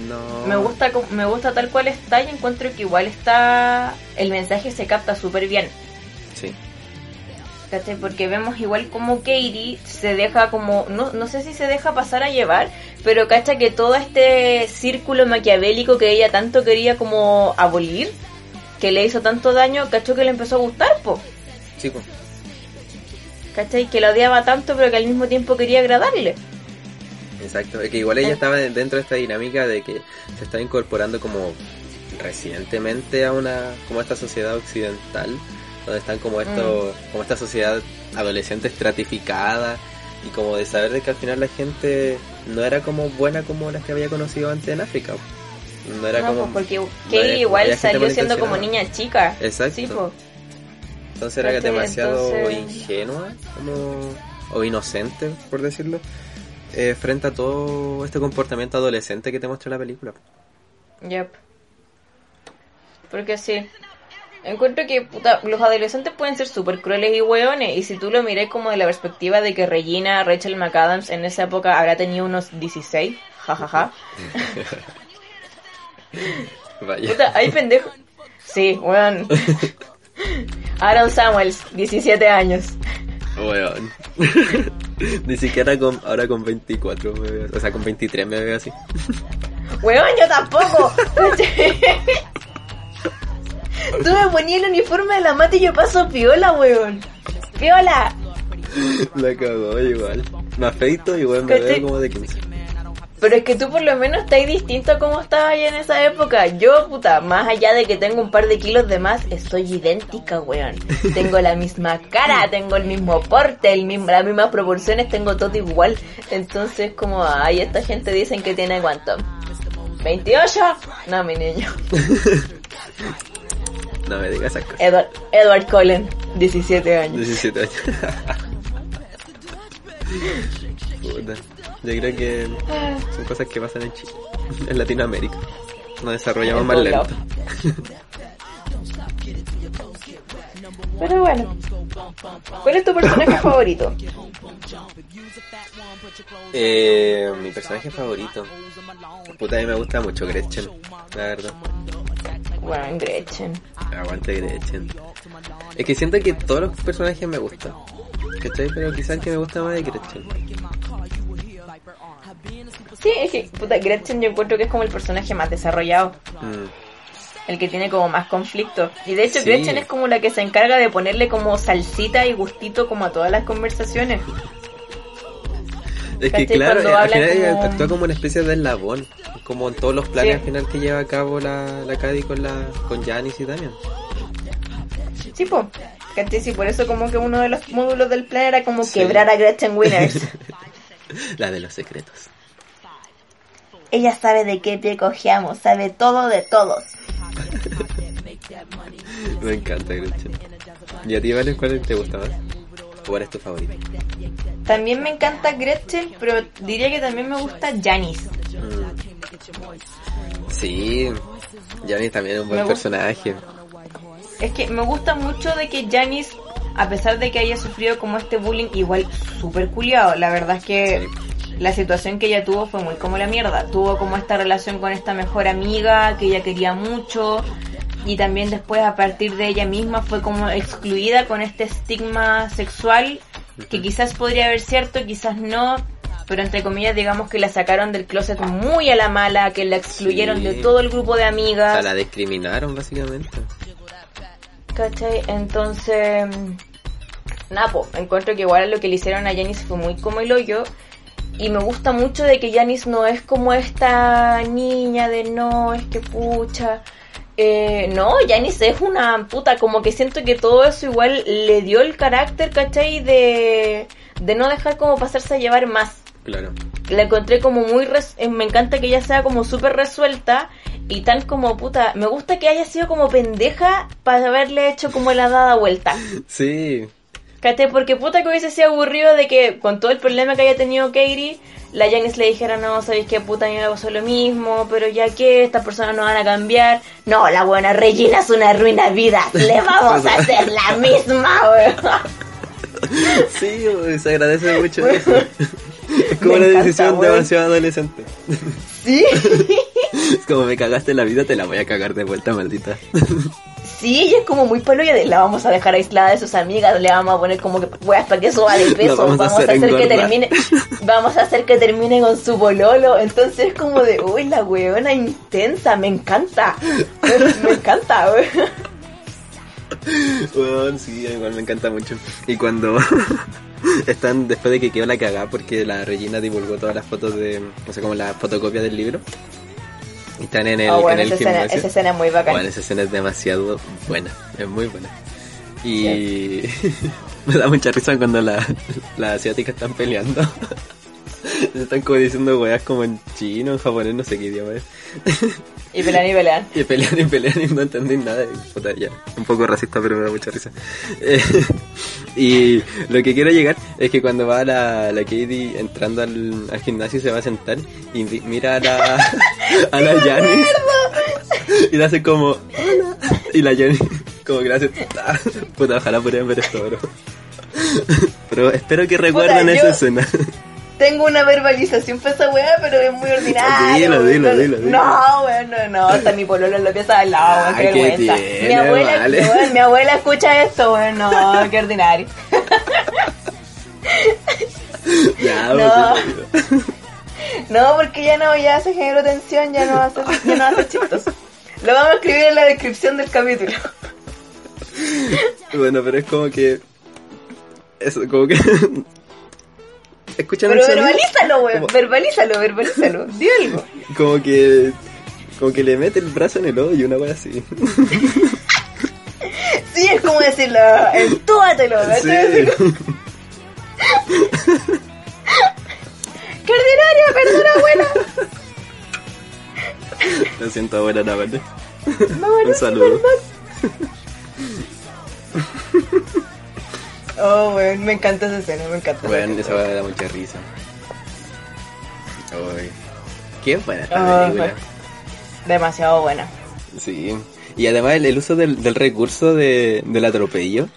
No. Me gusta me gusta tal cual está y encuentro que igual está el mensaje se capta súper bien. ¿Cachai? Porque vemos igual como Katie se deja como, no, no sé si se deja pasar a llevar, pero cacha que todo este círculo maquiavélico que ella tanto quería como abolir, que le hizo tanto daño, cachó que le empezó a gustar, po. Sí, pues. ¿Cachai? Que la odiaba tanto pero que al mismo tiempo quería agradarle. Exacto, es que igual ella estaba dentro de esta dinámica de que se está incorporando como recientemente a una como a esta sociedad occidental donde están como esto como esta sociedad adolescente estratificada y como de saber de que al final la gente no era como buena como las que había conocido antes en África no era No, como pues porque no Katie igual salió siendo como niña chica. Exacto. Sí, pues. entonces era demasiado Entonces- ingenua como o inocente por decirlo eh, frente a todo este comportamiento adolescente que te muestra la película Yep. Porque sí. Encuentro que puta, los adolescentes pueden ser súper crueles y hueones. Y si tú lo miras como de la perspectiva de que Regina Rachel McAdams en esa época habrá tenido unos 16, jajaja. vaya Puta, hay pendejos. Sí, weón. Aaron Samuels, 17 años. Weón. Ni siquiera con, ahora con 24 me veo, o sea, con 23 me veo así. Weón, yo tampoco. Tú me ponías el uniforme de la mata y yo paso piola, weón. Piola. La cagó igual. Me afeito y igual me veo como de 15. Pero es que tú por lo menos estás distinto a como estabas ahí en esa época. Yo, puta, más allá de que tengo un par de kilos de más, estoy idéntica, weón. Tengo la misma cara, tengo el mismo porte, el mismo, las mismas proporciones, tengo todo igual. Entonces, como, ay, esta gente dicen que tiene cuánto. ¿28? No, mi niño. No me digas esas cosas. Edward, Edward Cullen, 17 años. 17 años. Puta. Yo creo que son cosas que pasan en Chile, en Latinoamérica. Nos desarrollamos En más lento. Pero bueno. ¿Cuál es tu personaje favorito? Eh, mi personaje favorito. Puta, a mí me gusta mucho Gretchen, la verdad. Bueno, Gretchen. Aguante Gretchen. Es que siento que todos los personajes me gustan. ¿Cachai? Pero quizás el que me gusta más es Gretchen. Sí, es que, puta, Gretchen yo encuentro que es como el personaje más desarrollado. Mm. El que tiene como más conflicto. Y de hecho Sí. Gretchen es como la que se encarga de ponerle como salsita y gustito como a todas las conversaciones. Es que claro, Cuando al final ella como- actúa como una especie de eslabón. Como en todos los planes Sí. al final que lleva a cabo la, la Cady con la con Janice y Damian. Sí, po. ¿Cachai? Sí, por eso como que uno de los módulos del plan era como Sí. quebrar a Gretchen Winners. La de los secretos. Ella sabe de qué pie cojeamos, sabe todo de todos. Me encanta Gretchen. ¿Y a ti, Vale, cuál te gusta más? ¿Cuál es tu favorito? También me encanta Gretchen, pero diría que también me gusta Janice. Mm. Sí, Janice también es un buen Me personaje. Es que me gusta mucho de que Janice, a pesar de que haya sufrido como este bullying, igual súper culiado. La verdad es que la situación que ella tuvo fue muy como la mierda. Tuvo como esta relación con esta mejor amiga que ella quería mucho. Y también después a partir de ella misma fue como excluida con este estigma sexual que quizás podría haber cierto, quizás no. Pero entre comillas digamos que la sacaron del closet muy a la mala, que la excluyeron Sí. de todo el grupo de O amigas. sea, la discriminaron básicamente. ¿Cachai? Entonces, mm, nada, po, encuentro que igual lo que le hicieron a Janice fue muy como el hoyo. Y me gusta mucho de que Janice no es como esta niña de no, es que pucha. Eh, no, Janice es una puta, como que siento que todo eso igual le dio el carácter, ¿cachai? De, de no dejar como pasarse a llevar más Claro. la encontré como muy res- eh, me encanta que ella sea como súper resuelta y tan como puta me gusta que haya sido como pendeja para haberle hecho como la dada vuelta Sí, ¿Cachai? porque puta que hubiese sido aburrido de que con todo el problema que haya tenido Katie la Janice le dijera no sabéis que puta a mí me pasó lo mismo pero ya que estas personas no van a cambiar no la buena Regina es una ruina de vida le vamos a hacer la misma weón. sí, uy, se agradece mucho eso. Es como una encanta, decisión weón. demasiado adolescente. sí Es como me cagaste la vida, te la voy a cagar de vuelta, maldita. Sí, ella es como muy paloya de la vamos a dejar aislada de sus amigas, le vamos a poner como que weas para que suba de peso, vamos vamos, a a hacer que termine, vamos a hacer que termine con su bololo, entonces es como de, uy, la weona intensa, me encanta, me encanta. Weón, sí, igual me encanta mucho. Y cuando están después de que quedó la cagada porque la Regina divulgó todas las fotos de, no sé, como la fotocopia del libro. Están en el, bueno, en el esa escena, gimnasio. esa escena es muy bacán. Bueno, esa escena es demasiado buena, es muy buena. Y me da mucha risa cuando la- las asiáticas están peleando. Están como diciendo weas como en chino, en japonés, no sé qué idioma es. Y pelean y pelean. Y pelean y pelean y no entendí nada. puta, ya. Un poco racista, pero me da mucha risa. Eh, y lo que quiero llegar es que cuando va la, la Katie entrando al, al gimnasio se va a sentar y mira a la, a la Janice y le hace como hola y la Janice como que le hace puta ojalá pudieran ver esto bro pero espero que recuerden esa escena Tengo una verbalización para esa wea, pero es muy ordinaria. Dilo, dilo, dilo, dilo. No, weón, no, no, hasta mi pololo lo piensa al lado, weón, qué ¿qué vergüenza. tiene, mi abuela, vale? weón, mi abuela escucha esto, weón, no, qué ordinario. ya No. pues, No, porque ya no, ya se generó tensión, ya no va a ser, ya no va a ser chistoso. Lo vamos a escribir en la descripción del capítulo. Bueno, pero es como que. Eso, como que. ¿Escuchan Pero el sonido? verbalízalo, weón. Como- Verbalízalo, verbalízalo. Di algo. Como que. Como que le mete el brazo en el hoyo, una wea así. Sí, es como decirlo. Entúatelo. Sí. ¡Qué ordinaria! ¡Perdona, abuela! Lo siento, abuela, la verdad. No, bueno, Un saludo. Oh, weón, me encanta esa escena, me encanta. Bueno, esa wea da mucha risa. Uy. Qué buena esta Ah, película. Demasiado buena. Sí. Y además el, el uso del, del recurso de, del atropello.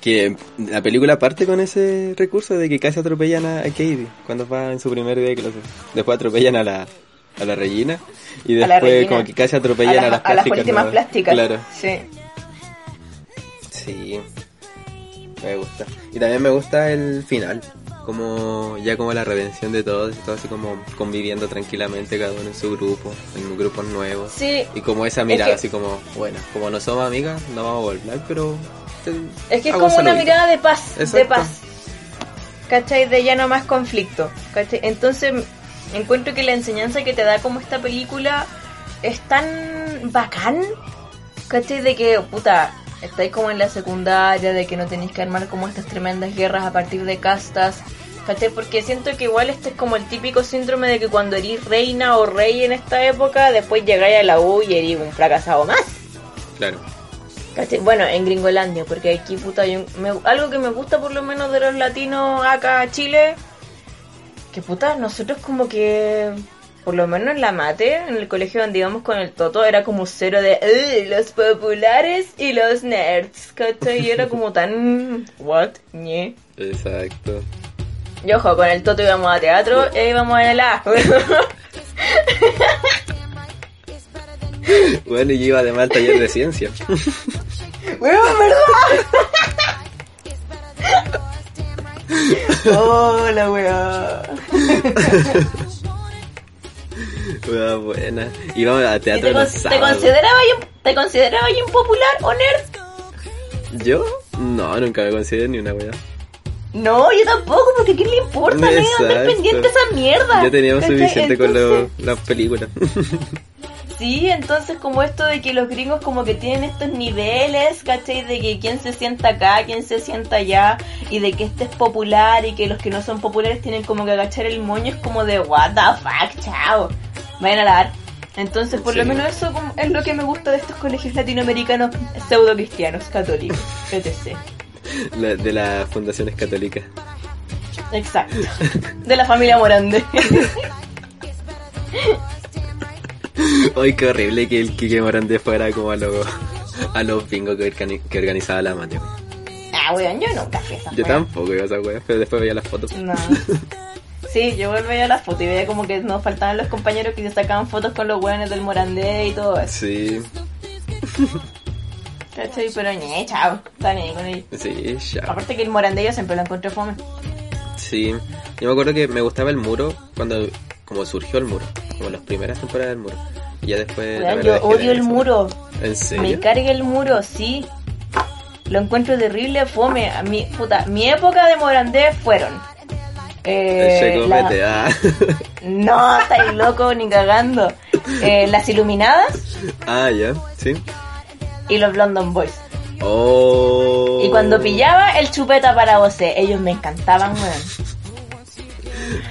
Que la película parte con ese recurso de que casi atropellan a, a Katie cuando va en su primer día de clase. Después atropellan a la, a la Regina. Y A después Regina. como que casi atropellan a, las, las a las plásticas. plásticas. Claro. Sí. Sí. Me gusta. Y también me gusta el final. Como ya como la redención de todos, y todo así como conviviendo tranquilamente cada uno en su grupo, en grupos nuevos. Sí, Y como esa mirada que- así como, bueno, como no somos amigas, no vamos a volver, pero... te- es que es como una mirada de paz, de paz. ¿Cachai? De ya no más conflicto. ¿Cachai? Entonces, encuentro que la enseñanza que te da como esta película es tan bacán. ¿Cachai? De que, puta, estáis como en la secundaria, de que no tenéis que armar como estas tremendas guerras a partir de castas. ¿Cachai? Porque siento que igual este es como el típico síndrome de que cuando eres reina o rey en esta época, después llegáis a la U y eres un fracasado más. Claro. ¿Cachai? Bueno, en Gringolandia, porque aquí, puta, hay un- me- algo que me gusta por lo menos de los latinos acá a Chile, que puta, nosotros como que, por lo menos en la mate, en el colegio donde íbamos con el Toto, era como cero de "Eh, los populares y los nerds, ¿cachai? Y era como tan, what, ñe. Exacto. Y ojo, con el Toto íbamos a teatro e íbamos a la Bueno, y yo iba además al taller de ciencia. ¡Weón, verdad! Hola, weón. Buena, buena. Íbamos a ¿Y teatro te, con- te sábados. considerabas te considerabas impopular o nerd? ¿Yo? No, nunca me consideré ni una weá. No, yo tampoco, porque ¿a quién le importa? No iba a andar pendiente esa mierda. Ya teníamos suficiente con lo- las películas. Sí, entonces como esto de que los gringos como que tienen estos niveles, ¿cachai? De que quién se sienta acá, quién se sienta allá, y de que este es popular y que los que no son populares tienen como que agachar el moño, es como de what the fuck, chao. Vayan a lavar. Entonces, por lo Sí. menos eso es lo que me gusta de estos colegios latinoamericanos pseudo cristianos, católicos, etc. La- de las fundaciones católicas. Exacto. De la familia Morande. Ay, qué horrible que el Kike Morandé fuera como a los a los bingos que, organi- que organizaba la Mateo. ah, weón, yo nunca fui a esa Yo wea. tampoco iba a esa wea, pero después veía las fotos. No. Sí, yo veía las fotos y veía como que nos faltaban los compañeros que se sacaban fotos con los weones del Morandé y todo eso. Sí, ¿Cachai? Pero ñe, chao. Está ni con ellos. sí, ya. Aparte que el Morandé yo siempre lo encontré fome. Sí, yo me acuerdo que me gustaba el muro cuando como surgió el muro, como las primeras temporadas del muro. Y ya después... yo odio el muro. ¿En Me serio? carga el muro, sí. Lo encuentro terrible fome. A mi, puta, mi época de Morandé fueron. Eh, la- ah. No, estáis loco ni cagando. Eh, las Iluminadas ah, ya, sí. y los London Boys. Oh. Y cuando pillaba el chupeta para vos, ellos me encantaban, weón.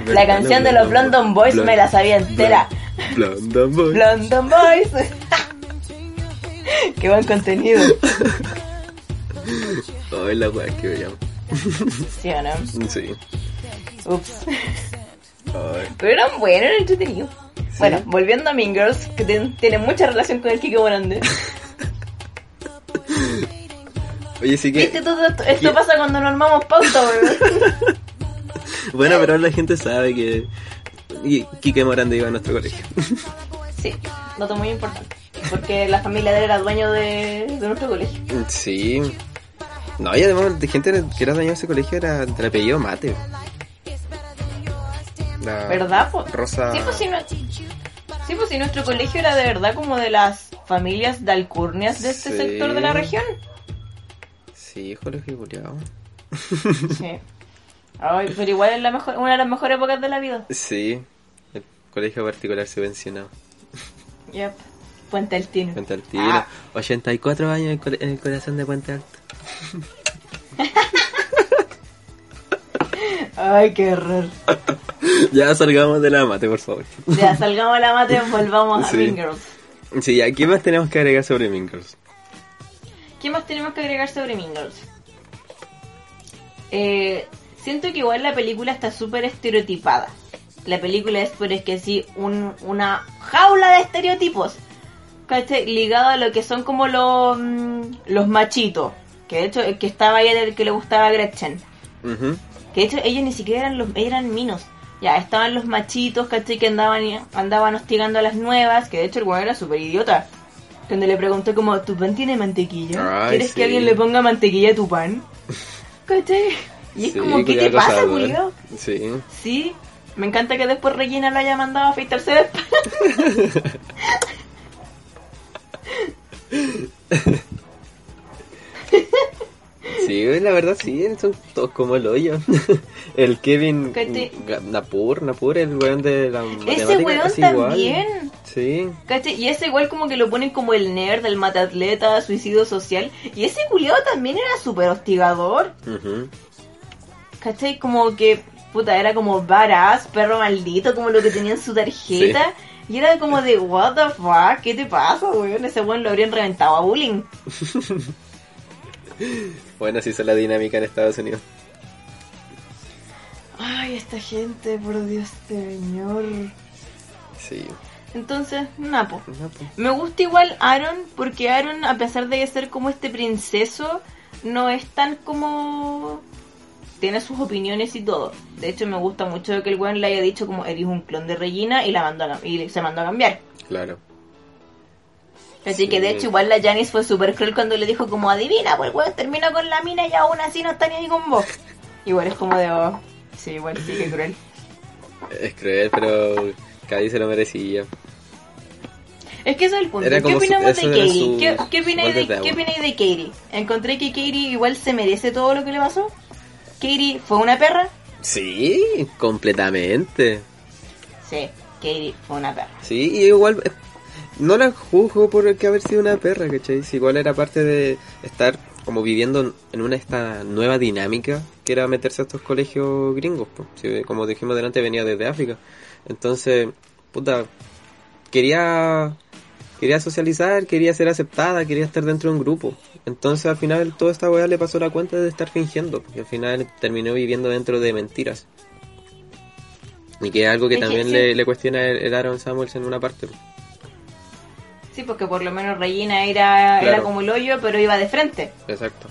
La canción de los London Boys me la sabía entera. London Boys. London Boys. Qué buen contenido. Ay, la wea que veíamos. ¿Sí o no? Sí. Ups. Pero eran buenos, eran entretenidos. Bueno, volviendo a Mean Girls, que ten- tiene mucha relación con el Kike Morandé. Oye, sí ¿Viste que... todo esto? Esto pasa cuando no armamos pauta, weón. Bueno, pero ahora la gente sabe que... y Quique Morandé iba a nuestro colegio. Sí, dato muy importante. Porque la familia de él era dueño de, de nuestro colegio. Sí. No, y además de gente que era dueño de ese colegio era del apellido Mate. La ¿Verdad? po? Rosa... Sí, pues si no... Sí, pues si nuestro colegio era de verdad como de las familias de alcurnias de este Sí. sector de la región. Sí, colegio culiao. Sí. Ay, pero igual es la mejor, una de las mejores épocas de la vida. Sí, el colegio particular subvencionado. Yep. Puente Altino. Puente Altino. Ah. 84 años en el, cole- en el corazón de Puente Alto. Ay, qué horror. ya salgamos de la mate, por favor. Ya, salgamos a la mate, volvamos a. Mean Girls. Sí, ya, ¿qué más tenemos que agregar sobre Mean Girls? ¿Qué más tenemos que agregar sobre Mean Girls? Eh, siento que igual la película está súper estereotipada. La película es, por es que sí, un- una jaula de estereotipos. ¿cachai? Ligado a lo que son como los, mm, los machitos. Que de hecho, el que estaba ahí era el que le gustaba a Gretchen. Ujú. Que de hecho ellos ni siquiera eran los eran minos. Ya, estaban los machitos, ¿cachai? Que andaban, andaban hostigando a las nuevas. Que de hecho el weón era súper idiota. Cuando le preguntó como, ¿tu pan tiene mantequilla? Ay, ¿Quieres sí. que alguien le ponga mantequilla a tu pan? ¿Cachai? Y es Sí, como, ¿qué te pasa. Julio? Sí. Sí, me encanta que después Regina lo haya mandado a afeitarse de espalda. Sí, la verdad sí, son todos como el hoyo. el Kevin Napur, Napur, el weón de la Ese weón es igual. también. Sí, ¿Cachai? Y ese igual como que lo ponen como el nerd, el matatleta, suicidio social. Y ese culiado también era súper hostigador. ujú. ¿Cachai? Como que, puta, era como badass, perro maldito, como lo que tenía en su tarjeta. Y era como de, what the fuck, ¿qué te pasa, weón? Ese weón lo habrían reventado a bullying. Bueno, así es la dinámica en Estados Unidos. Ay, esta gente, por Dios, señor. Sí. Entonces, Napo. Me gusta igual Aaron, porque Aaron, a pesar de ser como este princeso, no es tan como... Tiene sus opiniones y todo. De hecho, me gusta mucho que el weón le haya dicho como eres un clon de Regina y, la mandó a y se mandó a cambiar. Claro. Así Sí. que de hecho igual la Janice fue super cruel cuando le dijo como adivina, pues weón terminó con la mina y aún así no está ni ahí con vos. Igual es como de oh, sí, igual sí que cruel. Es cruel, pero Cady se lo merecía. Es que eso es el punto. Era ¿Qué su- opinamos de Katie? su- ¿Qué, qué opináis de, ¿Qué opináis de Katie? Encontré que Katie igual se merece todo lo que le pasó. Katie fue una perra. Sí, completamente. Sí, Katie fue una perra. Sí, y igual no la juzgo por que haber sido una perra, ¿cachai? Si igual era parte de estar como viviendo en una esta nueva dinámica que era meterse a estos colegios gringos, po. Si, como dijimos delante venía desde África. Entonces, puta, quería quería socializar, quería ser aceptada, quería estar dentro de un grupo. Entonces al final toda esta weá le pasó la cuenta de estar fingiendo, porque al final terminó viviendo dentro de mentiras. Y que es algo que Es que también sí. le, le cuestiona el, el Aaron Samuels en una parte. Sí, porque por lo menos Regina era, Claro. era como el hoyo, pero iba de frente. Exacto.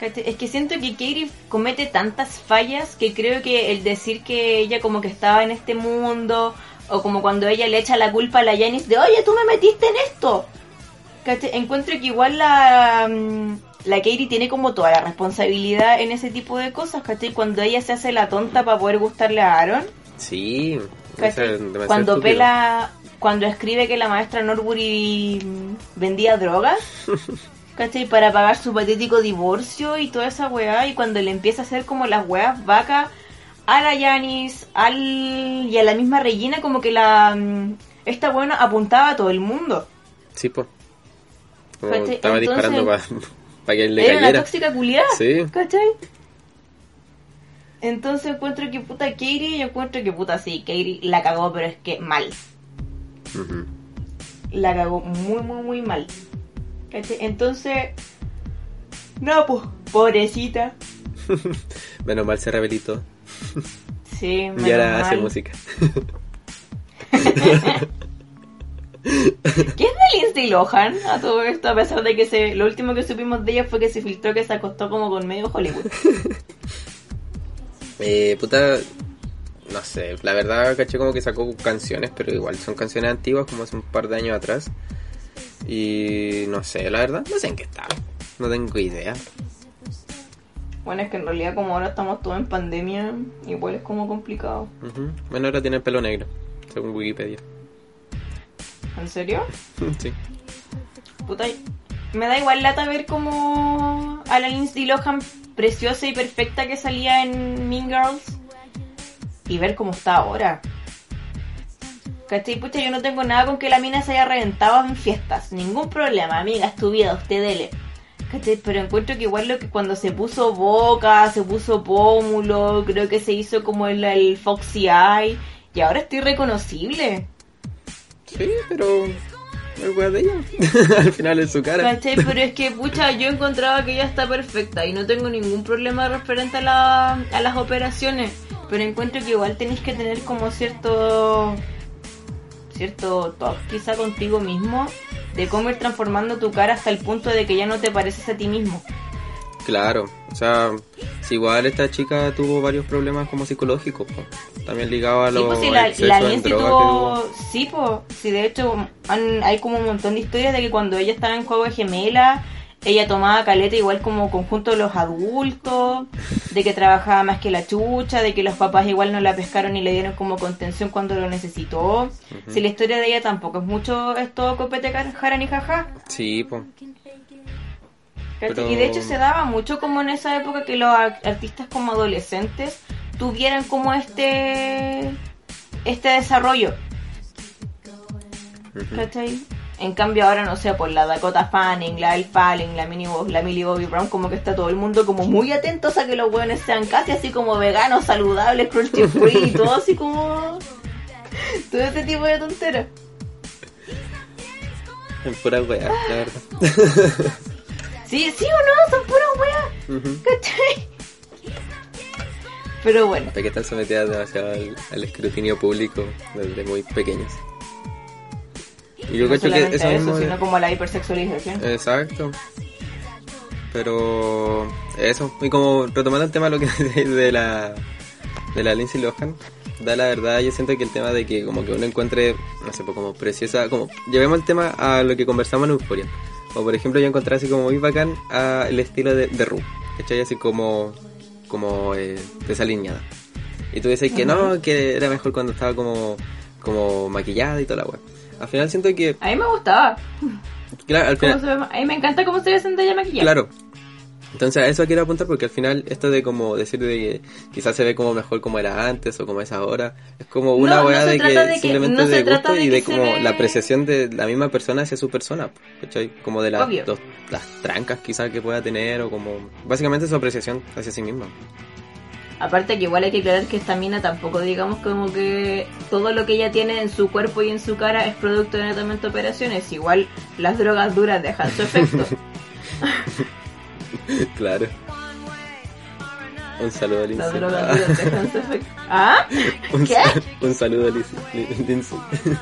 Es que siento que Katie comete tantas fallas que creo que el decir que ella como que estaba en este mundo, o como cuando ella le echa la culpa a la Janice de, oye, tú me metiste en esto. ¿Cachai? Encuentro que igual la, mm, la Katie tiene como toda la responsabilidad en ese tipo de cosas, ¿cachai? Cuando ella se hace la tonta para poder gustarle a Aaron, Sí. cuando estúpido. pela, cuando escribe que la maestra Norbury vendía drogas, ¿cachai? Para pagar su patético divorcio y toda esa weá, y cuando le empieza a hacer como las weas vaca a la Yanis, al y a la misma Regina, como que la mm, esta buena apuntaba a todo el mundo. Sí, pues. Como ¿Cachai? estaba Entonces- disparando para que le Era una cayera. tóxica culiada, Sí. ¿cachai? Entonces encuentro que puta Katie, yo encuentro que puta sí, Katie la cagó, pero es que mal. La cagó muy, muy, muy mal. Entonces, no, pues, pobrecita. Menos mal se rehabilitó. Sí, menos Y ahora hace música. ¿Qué es de Lindsay Lohan a todo esto? A pesar de que se, lo último que supimos de ella fue que se filtró que se acostó como con medio Hollywood. Eh, puta. No sé, la verdad caché como que sacó canciones, pero igual son canciones antiguas como hace un par de años atrás. Y no sé, la verdad, no sé en qué está. No tengo idea. Bueno, es que en realidad como ahora estamos todos en pandemia, igual es como complicado. Ujú. Bueno, ahora tiene el pelo negro, según Wikipedia. ¿En serio? sí. Puta, me da igual lata ver como a la Lindsay Lohan preciosa y perfecta que salía en Mean Girls y ver cómo está ahora. ¿Cachai? Pucha, yo no tengo nada con que la mina se haya reventado en fiestas. Ningún problema, amiga, es tu vida, usted dele. ¿Cachai? Pero encuentro que igual lo que cuando se puso boca, se puso pómulo, creo que se hizo como el, el Foxy Eye. Y ahora estoy reconocible. Sí, pero Al final es su cara. ¿Cachai? Pero es que, pucha, yo encontraba que ella está perfecta y no tengo ningún problema referente a las operaciones. Pero encuentro que igual tenéis que tener como cierto. cierto top, quizá contigo mismo, de cómo ir transformando tu cara hasta el punto de que ya no te pareces a ti mismo. Claro, o sea, si igual esta chica tuvo varios problemas como psicológicos, po. también ligado a Sí, los pues si la, la en que tuvo... tuvo. Sí, pues, sí, de hecho han- hay como un montón de historias de que cuando ella estaba en Juego de Gemela, ella tomaba caleta igual como conjunto de los adultos, de que trabajaba más que la chucha, de que los papás igual no la pescaron y le dieron como contención cuando lo necesitó. Si la historia de ella tampoco es mucho, es todo copete car- jara ni jaja. Sí, pues. Y de hecho se daba mucho como en esa época que los ar- artistas como adolescentes tuvieran como este este desarrollo. ¿Cachai? En cambio ahora no sé, por la Dakota Fanning, la El Fallen, la, Minnie Bo- la Millie Bobby Brown, como que está todo el mundo como muy atentos a que los buenos sean casi así como veganos, saludables, cruelty free y todo así como... Todo ese tipo de tonteras. En pura weá, la verdad. Sí, sí o no, son puras weas. Ujú. ¿Cachai? Pero bueno. Hasta que están sometidas demasiado al, al escrutinio público desde muy pequeñas. Y yo no creo que eso eso, sino como la hipersexualización. Exacto. Pero eso, y como retomando el tema de lo que de la de la Lindsay Lohan, da la verdad, yo siento que el tema de que como que uno encuentre, no sé, pues como preciosa, como llevemos el tema a lo que conversamos en Euphoria. O por ejemplo yo encontré así como muy bacán a el estilo de, de Ru, ¿cachai? Así como, como eh, desaliñada. Y tú dices que no, que era mejor cuando estaba como, como maquillada y toda la web. Al final siento que, A mí me gustaba. claro, al final, se a mí me encanta cómo se ve Zendaya maquillada. Claro. Entonces a eso quiero apuntar porque al final esto de como decir de que quizás se ve como mejor como era antes o como es ahora, es como una No, weá de, que trata de que- simplemente no de trata gusto de y de como ve- la apreciación de la misma persona hacia su persona, ¿cachai? Como de las, dos- las trancas quizás que pueda tener o como básicamente su apreciación hacia sí misma. Aparte que igual hay que aclarar que esta mina tampoco digamos como que todo lo que ella tiene en su cuerpo y en su cara es producto de netamente operaciones. Igual las drogas duras dejan su efecto. claro. Un saludo a las Lindsay. ¿Ah? un, ¿Qué? un saludo a Lindsay.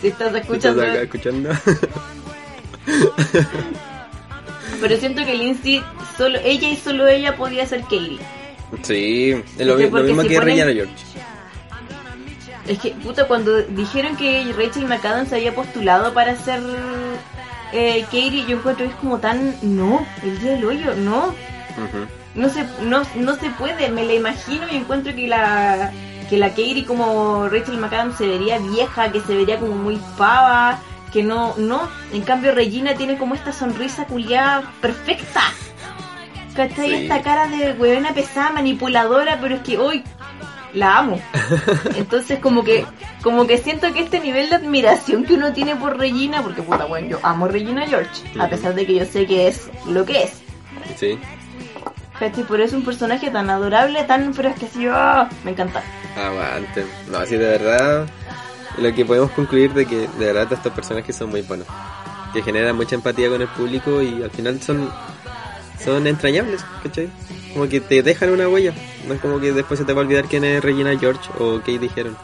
Si estás ¿Estás escuchando... acá escuchando? Pero siento que Lindsay, solo ella y solo ella podía ser Katie. sí, es lo, lo mismo si que ponen- Regina George. Es que, puta, cuando dijeron que Rachel McAdams se había postulado para ser eh, Katie, yo encuentro que es como tan... No, el día del hoyo, no. No se, no, no se puede, me la imagino y encuentro que la que la Katie como Rachel McAdams se vería vieja, que se vería como muy pava, que no, no, en cambio Regina tiene como esta sonrisa culiada perfecta. ¿Cachai? Sí. Esta cara de huevona pesada, manipuladora, pero es que hoy la amo. Entonces como que como que siento que este nivel de admiración que uno tiene por Regina, porque puta bueno, yo amo a Regina George, a pesar de que yo sé que es lo que es. Sí. ¿Cachai? Pero es un personaje tan adorable, tan... Pero es que sí, me encanta. Aguante. No, así de verdad, lo que podemos concluir de que de verdad estos personajes son muy buenos. Que generan mucha empatía con el público y al final son son entrañables, ¿cachai? Como que te dejan una huella. No es como que después se te va a olvidar quién es Regina George o qué dijeron.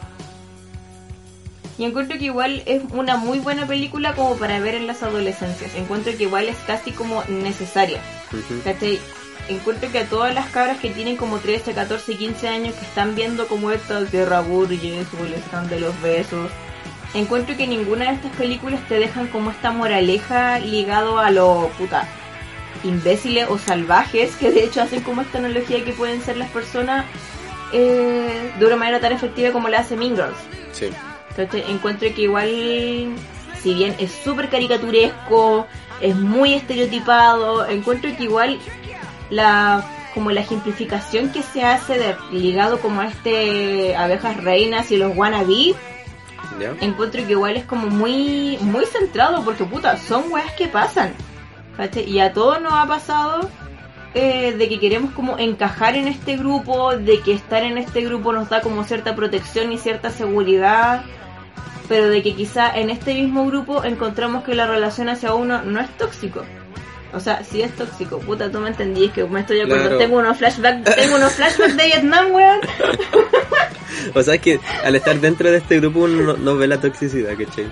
Y encuentro que igual es una muy buena película como para ver en las adolescencias. Encuentro que igual es casi como necesaria. Ujú. ¿Cachai? Encuentro que a todas las cabras que tienen como 13, 14, 15 años que están viendo como estas guerra burgues o el stand de los besos, encuentro que ninguna de estas películas te dejan como esta moraleja ligado a lo puta imbéciles o salvajes que de hecho hacen como esta analogía que pueden ser las personas eh, de una manera tan efectiva como la hace Mean Girls. Sí. ¿Cachai? Encuentro que igual, si bien es súper caricaturesco, es muy estereotipado. Encuentro que igual la como la ejemplificación que se hace de ligado como a este abejas reinas y los wannabe ¿Ya? encuentro que igual es como muy muy centrado porque puta son weas que pasan ¿cachai? y a todos nos ha pasado eh, de que queremos como encajar en este grupo de que estar en este grupo nos da como cierta protección y cierta seguridad pero de que quizá en este mismo grupo encontramos que la relación hacia uno no es tóxico o sea, sí es tóxico, puta, tú me entendís que me estoy acordando, Claro. tengo unos flashbacks, tengo unos flashbacks de Vietnam, weón. O sea, es que al estar dentro de este grupo uno no, no ve la toxicidad, ¿cachai?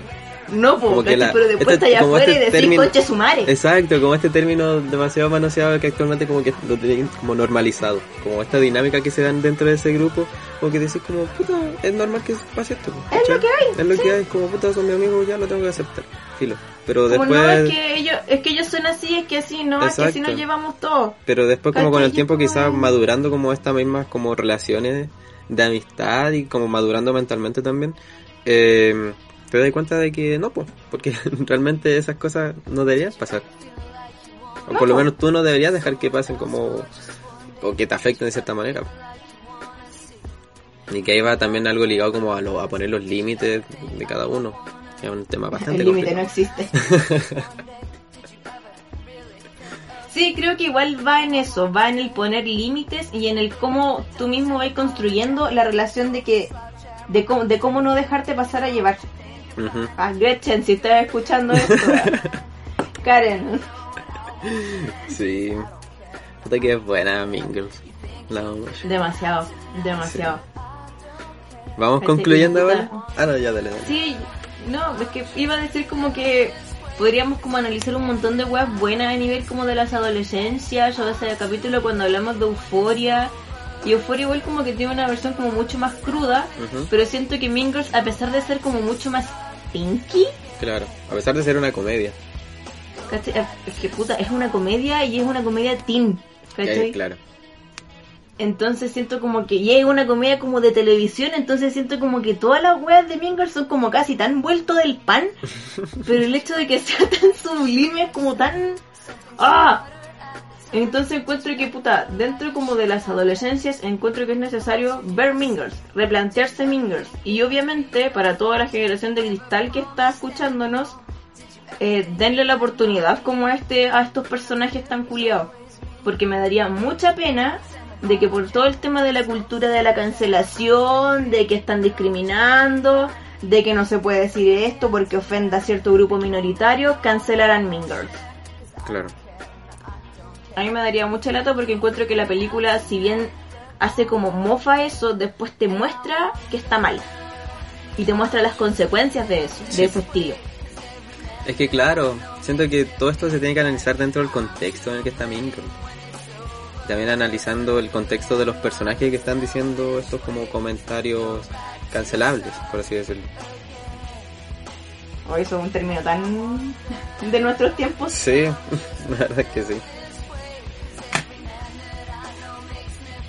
No, po, que la- pero después este- está allá afuera este y decís término- conche su madre. Exacto, como este término demasiado manoseado que actualmente como que lo tienen como normalizado. Como esta dinámica que se dan dentro de ese grupo, como que decís como, puta, es normal que pase esto. Es lo que hay, Es lo sí. que hay, como puta, son mi amigo, ya lo tengo que aceptar. Filo. Pero Como después... no, es que ellos, es que ellos son así, es que así, no, es que así nos llevamos todos. Pero después como con el tiempo Como- quizás madurando como estas mismas como relaciones de amistad y como madurando mentalmente también, eh, te das cuenta de que no, pues, porque realmente esas cosas no deberían pasar. O No, por lo menos tú no deberías dejar que pasen como... o que te afecten de cierta manera. Y que ahí va también algo ligado como a, lo- a poner los límites de cada uno. Es un tema bastante El límite no existe. Sí, creo que igual va en eso, va en el poner límites y en el cómo tú mismo vas construyendo la relación de que de cómo, de cómo no dejarte pasar a llevar. Ujú. Ah, Gretchen, si estás escuchando esto. Karen. Sí. Puta que es buena, Mingles. La. Demasiado, demasiado. Vamos Parece concluyendo ahora. Ah, no, ya dale, dale. Sí, no, es que iba a decir como que podríamos como analizar un montón de weas buenas a nivel como de las adolescencias o de ese capítulo cuando hablamos de euforia. Y Euforia igual como que tiene una versión como mucho más cruda, pero siento que Mean Girls, a pesar de ser como mucho más pinky, Claro, a pesar de ser una comedia. ¿cachai? Es que puta, es una comedia y es una comedia teen, ¿cachai? Eh, claro. Entonces siento como que y es una comedia como de televisión, entonces siento como que todas las weas de Mean Girls son como casi tan vuelto del pan, pero el hecho de que sea tan sublime es como tan ¡ah! Entonces encuentro que puta, dentro como de las adolescencias encuentro que es necesario ver Mean Girls, replantearse Mean Girls y obviamente para toda la generación de cristal que está escuchándonos eh, denle la oportunidad como a este a estos personajes tan culiados porque me daría mucha pena de que por todo el tema de la cultura de la cancelación, de que están discriminando, de que no se puede decir esto porque ofenda a cierto grupo minoritario, cancelaran Mean Girls. Claro. A mí me daría mucha lata porque encuentro que la película, si bien hace como mofa eso, después te muestra que está mal. Y te muestra las consecuencias de eso, Sí. de ese estilo. Es que claro, siento que todo esto se tiene que analizar dentro del contexto en el que está Mingo. También analizando el contexto de los personajes que están diciendo estos como comentarios cancelables, por así decirlo. O eso es un término tan de nuestros tiempos. Sí, la verdad es que sí.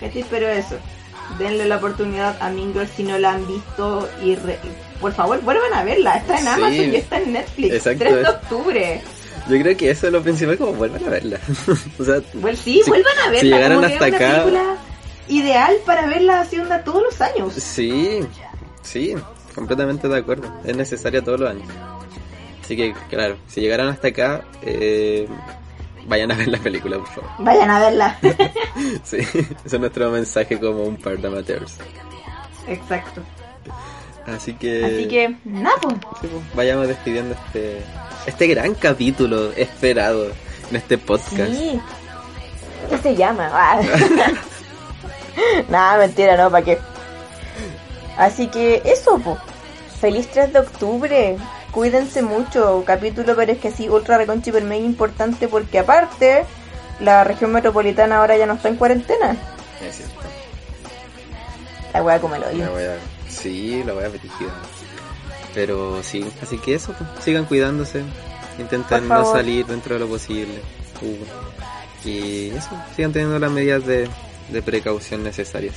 ¿Cachai? Pero eso, denle la oportunidad a Mean Girls si no la han visto y re- por favor vuelvan a verla, está en Sí. Amazon y está en Netflix, Exacto, 3 de octubre. Yo creo que eso es lo principal, como vuelvan a verla. o sea, sí, Si- vuelvan a verla, si llegaron como hasta es una acá- película ideal para verla así onda todos los años. sí, sí, completamente de acuerdo. Es necesaria todos los años. Así que, claro, si llegaron hasta acá, eh, vayan a ver la película, por favor. Vayan a verla. Sí, ese es nuestro mensaje como un par de amateurs. Exacto. Así que... Así que, nada, pues. sí, pues, vayamos despidiendo este, este gran capítulo esperado en este podcast. Sí. ¿Qué se llama? Ah. Nada, mentira, no, ¿para qué? Así que eso, po. Feliz 3 de octubre. Cuídense mucho. Capítulo, pero es que sí, ultra reconchi hiper mega importante porque aparte, la región metropolitana ahora ya no está en cuarentena. Es cierto. La wea como el La hoyo. voy a... Sí, la voy a dirigida. Pero sí, así que eso, pues, sigan cuidándose. Intenten Por no salir dentro de lo posible. Uh, Y eso, sigan teniendo las medidas de, de precaución necesarias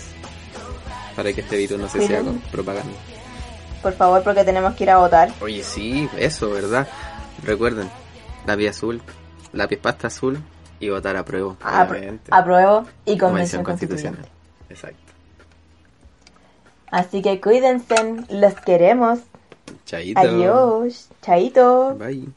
para que este virus no se siga Cuidan. propagando. Por favor, porque tenemos que ir a votar. Oye, sí, eso, ¿verdad? Recuerden, lápiz azul, lápiz pasta azul y votar a prueba. Apro- apruebo y Convención convención constitucional. Exacto. Así que cuídense, los queremos. Chaito. Adiós. Chaito. Bye.